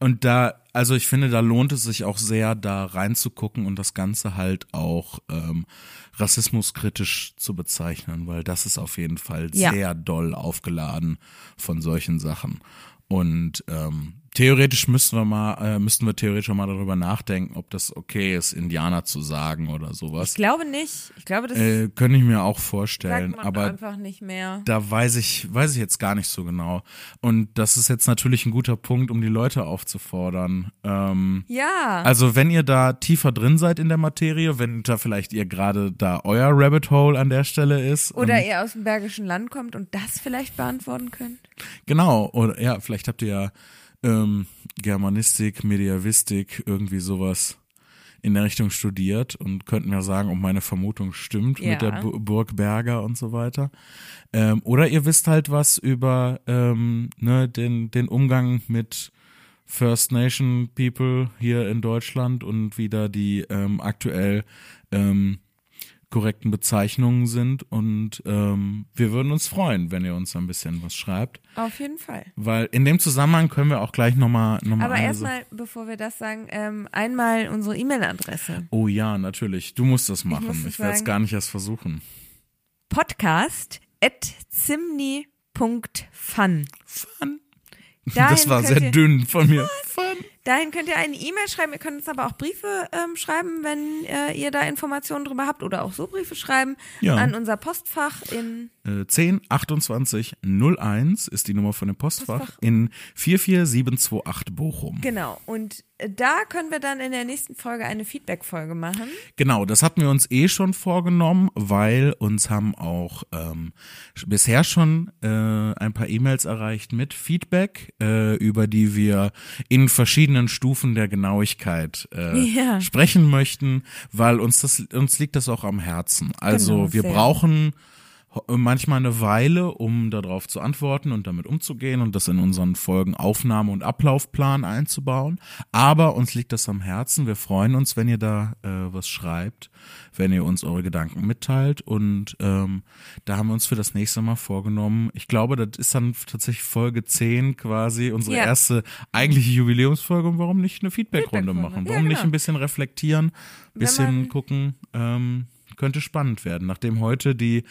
Und da, also ich finde, da lohnt es sich auch sehr, da reinzugucken und das Ganze halt auch ähm, rassismuskritisch zu bezeichnen, weil das ist auf jeden Fall Ja. sehr doll aufgeladen von solchen Sachen. Und ähm, theoretisch müssten wir mal, äh, müssten wir theoretisch mal darüber nachdenken, ob das okay ist, Indianer zu sagen oder sowas. Ich glaube nicht. Ich glaube, das Äh, könnte ich mir auch sagt vorstellen, man aber einfach nicht mehr. da weiß ich, weiß ich jetzt gar nicht so genau. Und das ist jetzt natürlich ein guter Punkt, um die Leute aufzufordern. Ähm, Ja. also wenn ihr da tiefer drin seid in der Materie, wenn da vielleicht ihr gerade da euer Rabbit Hole an der Stelle ist. Oder ihr aus dem Bergischen Land kommt und das vielleicht beantworten könnt. Genau, oder ja, vielleicht habt ihr ja ähm, Germanistik, Mediavistik, irgendwie sowas in der Richtung studiert und könnt mir sagen, ob meine Vermutung stimmt Ja. mit der Bu Burg Berger und so weiter. Ähm, oder ihr wisst halt was über ähm, ne, den, den Umgang mit First Nation People hier in Deutschland und wie da die ähm, aktuell ähm, korrekten Bezeichnungen sind. Und ähm, wir würden uns freuen, wenn ihr uns ein bisschen was schreibt. Auf jeden Fall. Weil in dem Zusammenhang können wir auch gleich nochmal noch mal Aber erstmal, bevor wir das sagen, ähm, einmal unsere E-Mail-Adresse. Oh ja, natürlich. Du musst das machen. Ich, das werde es gar nicht erst versuchen. Podcast at zimni.fun. Fun. Dahin das war sehr dünn von mir. Fun. Dahin könnt ihr eine E-Mail schreiben. Ihr könnt uns aber auch Briefe ähm, schreiben, wenn äh, ihr da Informationen drüber habt oder auch so Briefe schreiben Ja. an unser Postfach in Äh, 10 28 01 ist die Nummer von dem Postfach, Postfach. in 44728 Bochum. genau. Und äh, da können wir dann in der nächsten Folge eine Feedback-Folge machen. Genau, das hatten wir uns eh schon vorgenommen, weil uns haben auch ähm, bisher schon äh, ein paar E-Mails erreicht mit Feedback, äh, über die wir in verschiedenen Stufen der Genauigkeit äh, Ja. sprechen möchten, weil uns das uns liegt das auch am Herzen. Also Genau, wir brauchen manchmal eine Weile, um darauf zu antworten und damit umzugehen und das in unseren Folgen Aufnahme- und Ablaufplan einzubauen. Aber uns liegt das am Herzen. Wir freuen uns, wenn ihr da äh, was schreibt, wenn ihr uns eure Gedanken mitteilt. Und ähm, da haben wir uns für das nächste Mal vorgenommen. Ich glaube, das ist dann tatsächlich Folge 10 quasi, unsere Ja. erste eigentliche Jubiläumsfolge. Und warum nicht eine Feedbackrunde Feedbackrunde. machen? Ja, Warum nicht genau. ein bisschen reflektieren, Wenn bisschen gucken? Ähm, könnte spannend werden, nachdem heute die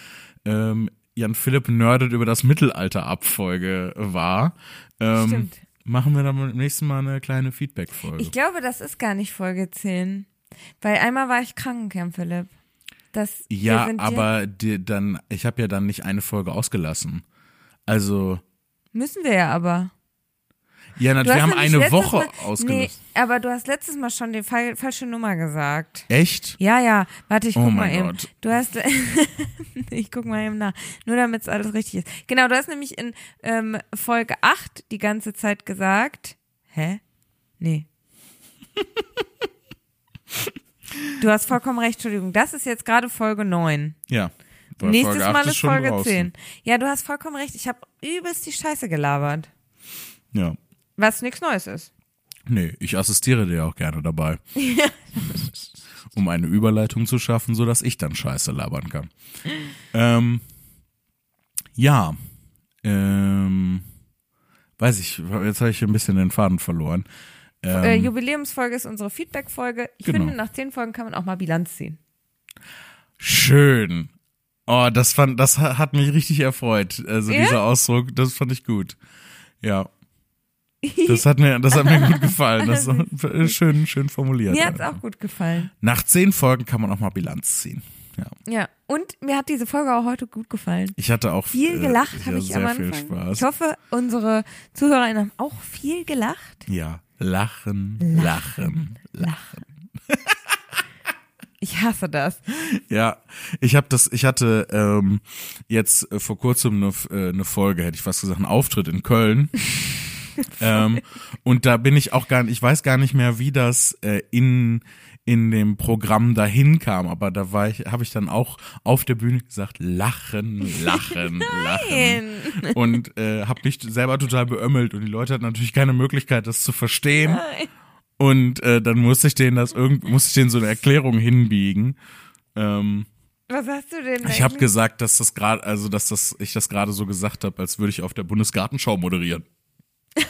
ähm, Jan Philipp nerdet über das Mittelalter Abfolge war. Ähm, Stimmt. Machen wir dann beim nächsten Mal eine kleine Feedback-Folge. Ich glaube, das ist gar nicht Folge 10. Weil einmal war ich krank, Herr Philipp. Das, Ja, aber die, dann, ich habe ja dann nicht eine Folge ausgelassen. Also, müssen wir ja aber. Ja, na, Du wir haben eine Woche Mal, Nee, ausgelassen. aber du hast letztes Mal schon die fal falsche Nummer gesagt. Echt? Ja, ja, warte, ich Oh guck mal mein eben. Gott. Du hast, *laughs* ich guck mal eben nach, nur damit es alles richtig ist. Genau, du hast nämlich in ähm, Folge 8 die ganze Zeit gesagt, hä? Nee. *laughs* du hast vollkommen recht, Entschuldigung, das ist jetzt gerade Folge 9. Ja. Nächstes Folge Mal ist schon Folge draußen. 10. Ja, du hast vollkommen recht, ich habe übelst die Scheiße gelabert. Ja. Was nichts Neues ist. Nee, ich assistiere dir auch gerne dabei. *laughs* um eine Überleitung zu schaffen, sodass ich dann Scheiße labern kann. Ähm, ja. Ähm, weiß ich, jetzt habe ich ein bisschen den Faden verloren. Ähm, äh, Jubiläumsfolge ist unsere Feedback-Folge. Ich Genau. finde, nach 10 Folgen kann man auch mal Bilanz ziehen. schön. Oh, das fand, das ha- hat mich richtig erfreut. Also Ja? dieser Ausdruck, das fand ich gut. Ja. Das hat mir, das hat mir gut gefallen. Das *laughs* ist schön, schön formuliert. Mir hat's auch gut gefallen. Nach zehn Folgen kann man auch mal Bilanz ziehen. Ja. Ja, und mir hat diese Folge auch heute gut gefallen. Ich hatte auch Viel äh, gelacht ja, habe ich sehr am viel Anfang. Spaß. Ich hoffe, unsere ZuhörerInnen haben auch viel gelacht. ja, lachen, lachen, lachen. *laughs* Ich hasse das. Ja, ich habe das, ich hatte ähm, jetzt äh, vor kurzem eine, äh, eine Folge, hätte ich fast gesagt, einen Auftritt in Köln. *laughs* *laughs* ähm, und da bin ich auch gar nicht, ich weiß gar nicht mehr, wie das äh, in in dem Programm dahin kam, aber da war ich, habe ich dann auch auf der Bühne gesagt, lachen, lachen, *laughs* lachen und äh, habe mich selber total beömmelt und die Leute hatten natürlich keine Möglichkeit, das zu verstehen. Und äh, dann musste ich denen das irgend, musste ich denen so eine Erklärung hinbiegen. Ähm, Was hast du denn? ich habe gesagt, dass das gerade, also dass das, ich das gerade so gesagt habe, als würde ich auf der Bundesgartenschau moderieren. *laughs*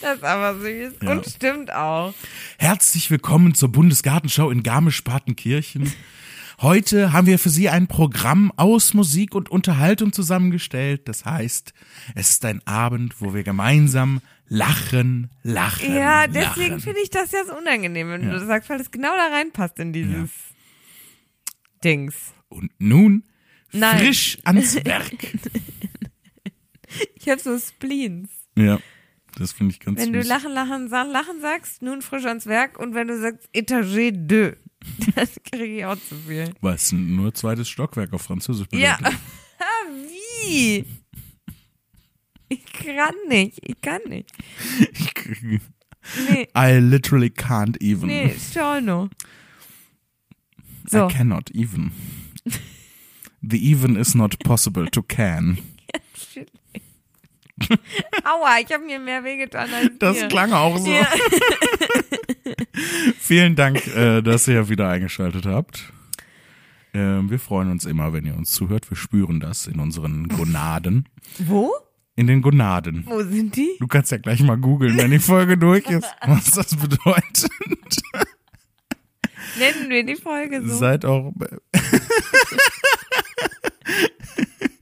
Das ist aber süß. Ja. Und stimmt auch. Herzlich willkommen zur Bundesgartenschau in Garmisch-Partenkirchen. Heute haben wir für Sie ein Programm aus Musik und Unterhaltung zusammengestellt. Das heißt, es ist ein Abend, wo wir gemeinsam lachen, lachen. Ja, deswegen finde ich das ja so unangenehm, wenn Ja. du das sagst, weil es genau da reinpasst in dieses Dings. Und nun Nein. frisch ans *laughs* Werk. *laughs* Ich habe so Spleens. ja, das finde ich ganz Wenn du. Lachen, Lachen, Lachen sagst, nun frisch ans Werk und wenn du sagst Etagé deux, *laughs* dann kriege ich auch zu viel. Was nur zweites Stockwerk auf Französisch Ja. bedeutet. *laughs* Wie? Ich kann nicht, ich kann nicht. Nee, I literally can't even. nee, Storno. So, I cannot even. The even is not possible to can. *laughs* aua, ich habe mir mehr wehgetan als Das dir. klang auch so. Ja. *laughs* Vielen Dank, äh, dass ihr wieder eingeschaltet habt. Ähm, wir freuen uns immer, wenn ihr uns zuhört. Wir spüren das in unseren Gonaden. Wo? In den Gonaden. Wo sind die? Du kannst ja gleich mal googeln, wenn die Folge durch ist, *laughs* was das bedeutet. Nennen wir die Folge so. Seid auch.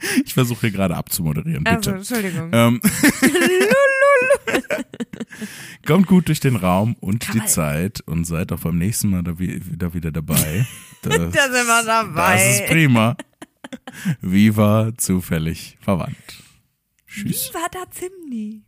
*laughs* ich versuche hier gerade abzumoderieren, Also, bitte. Entschuldigung. Ähm, *laughs* kommt gut durch den Raum und die Kamal. Zeit und seid auch beim nächsten Mal da, wie- da wieder dabei. Das, *laughs* Da sind wir dabei. Das ist prima. Viva zufällig verwandt. Tschüss. War da Zimni?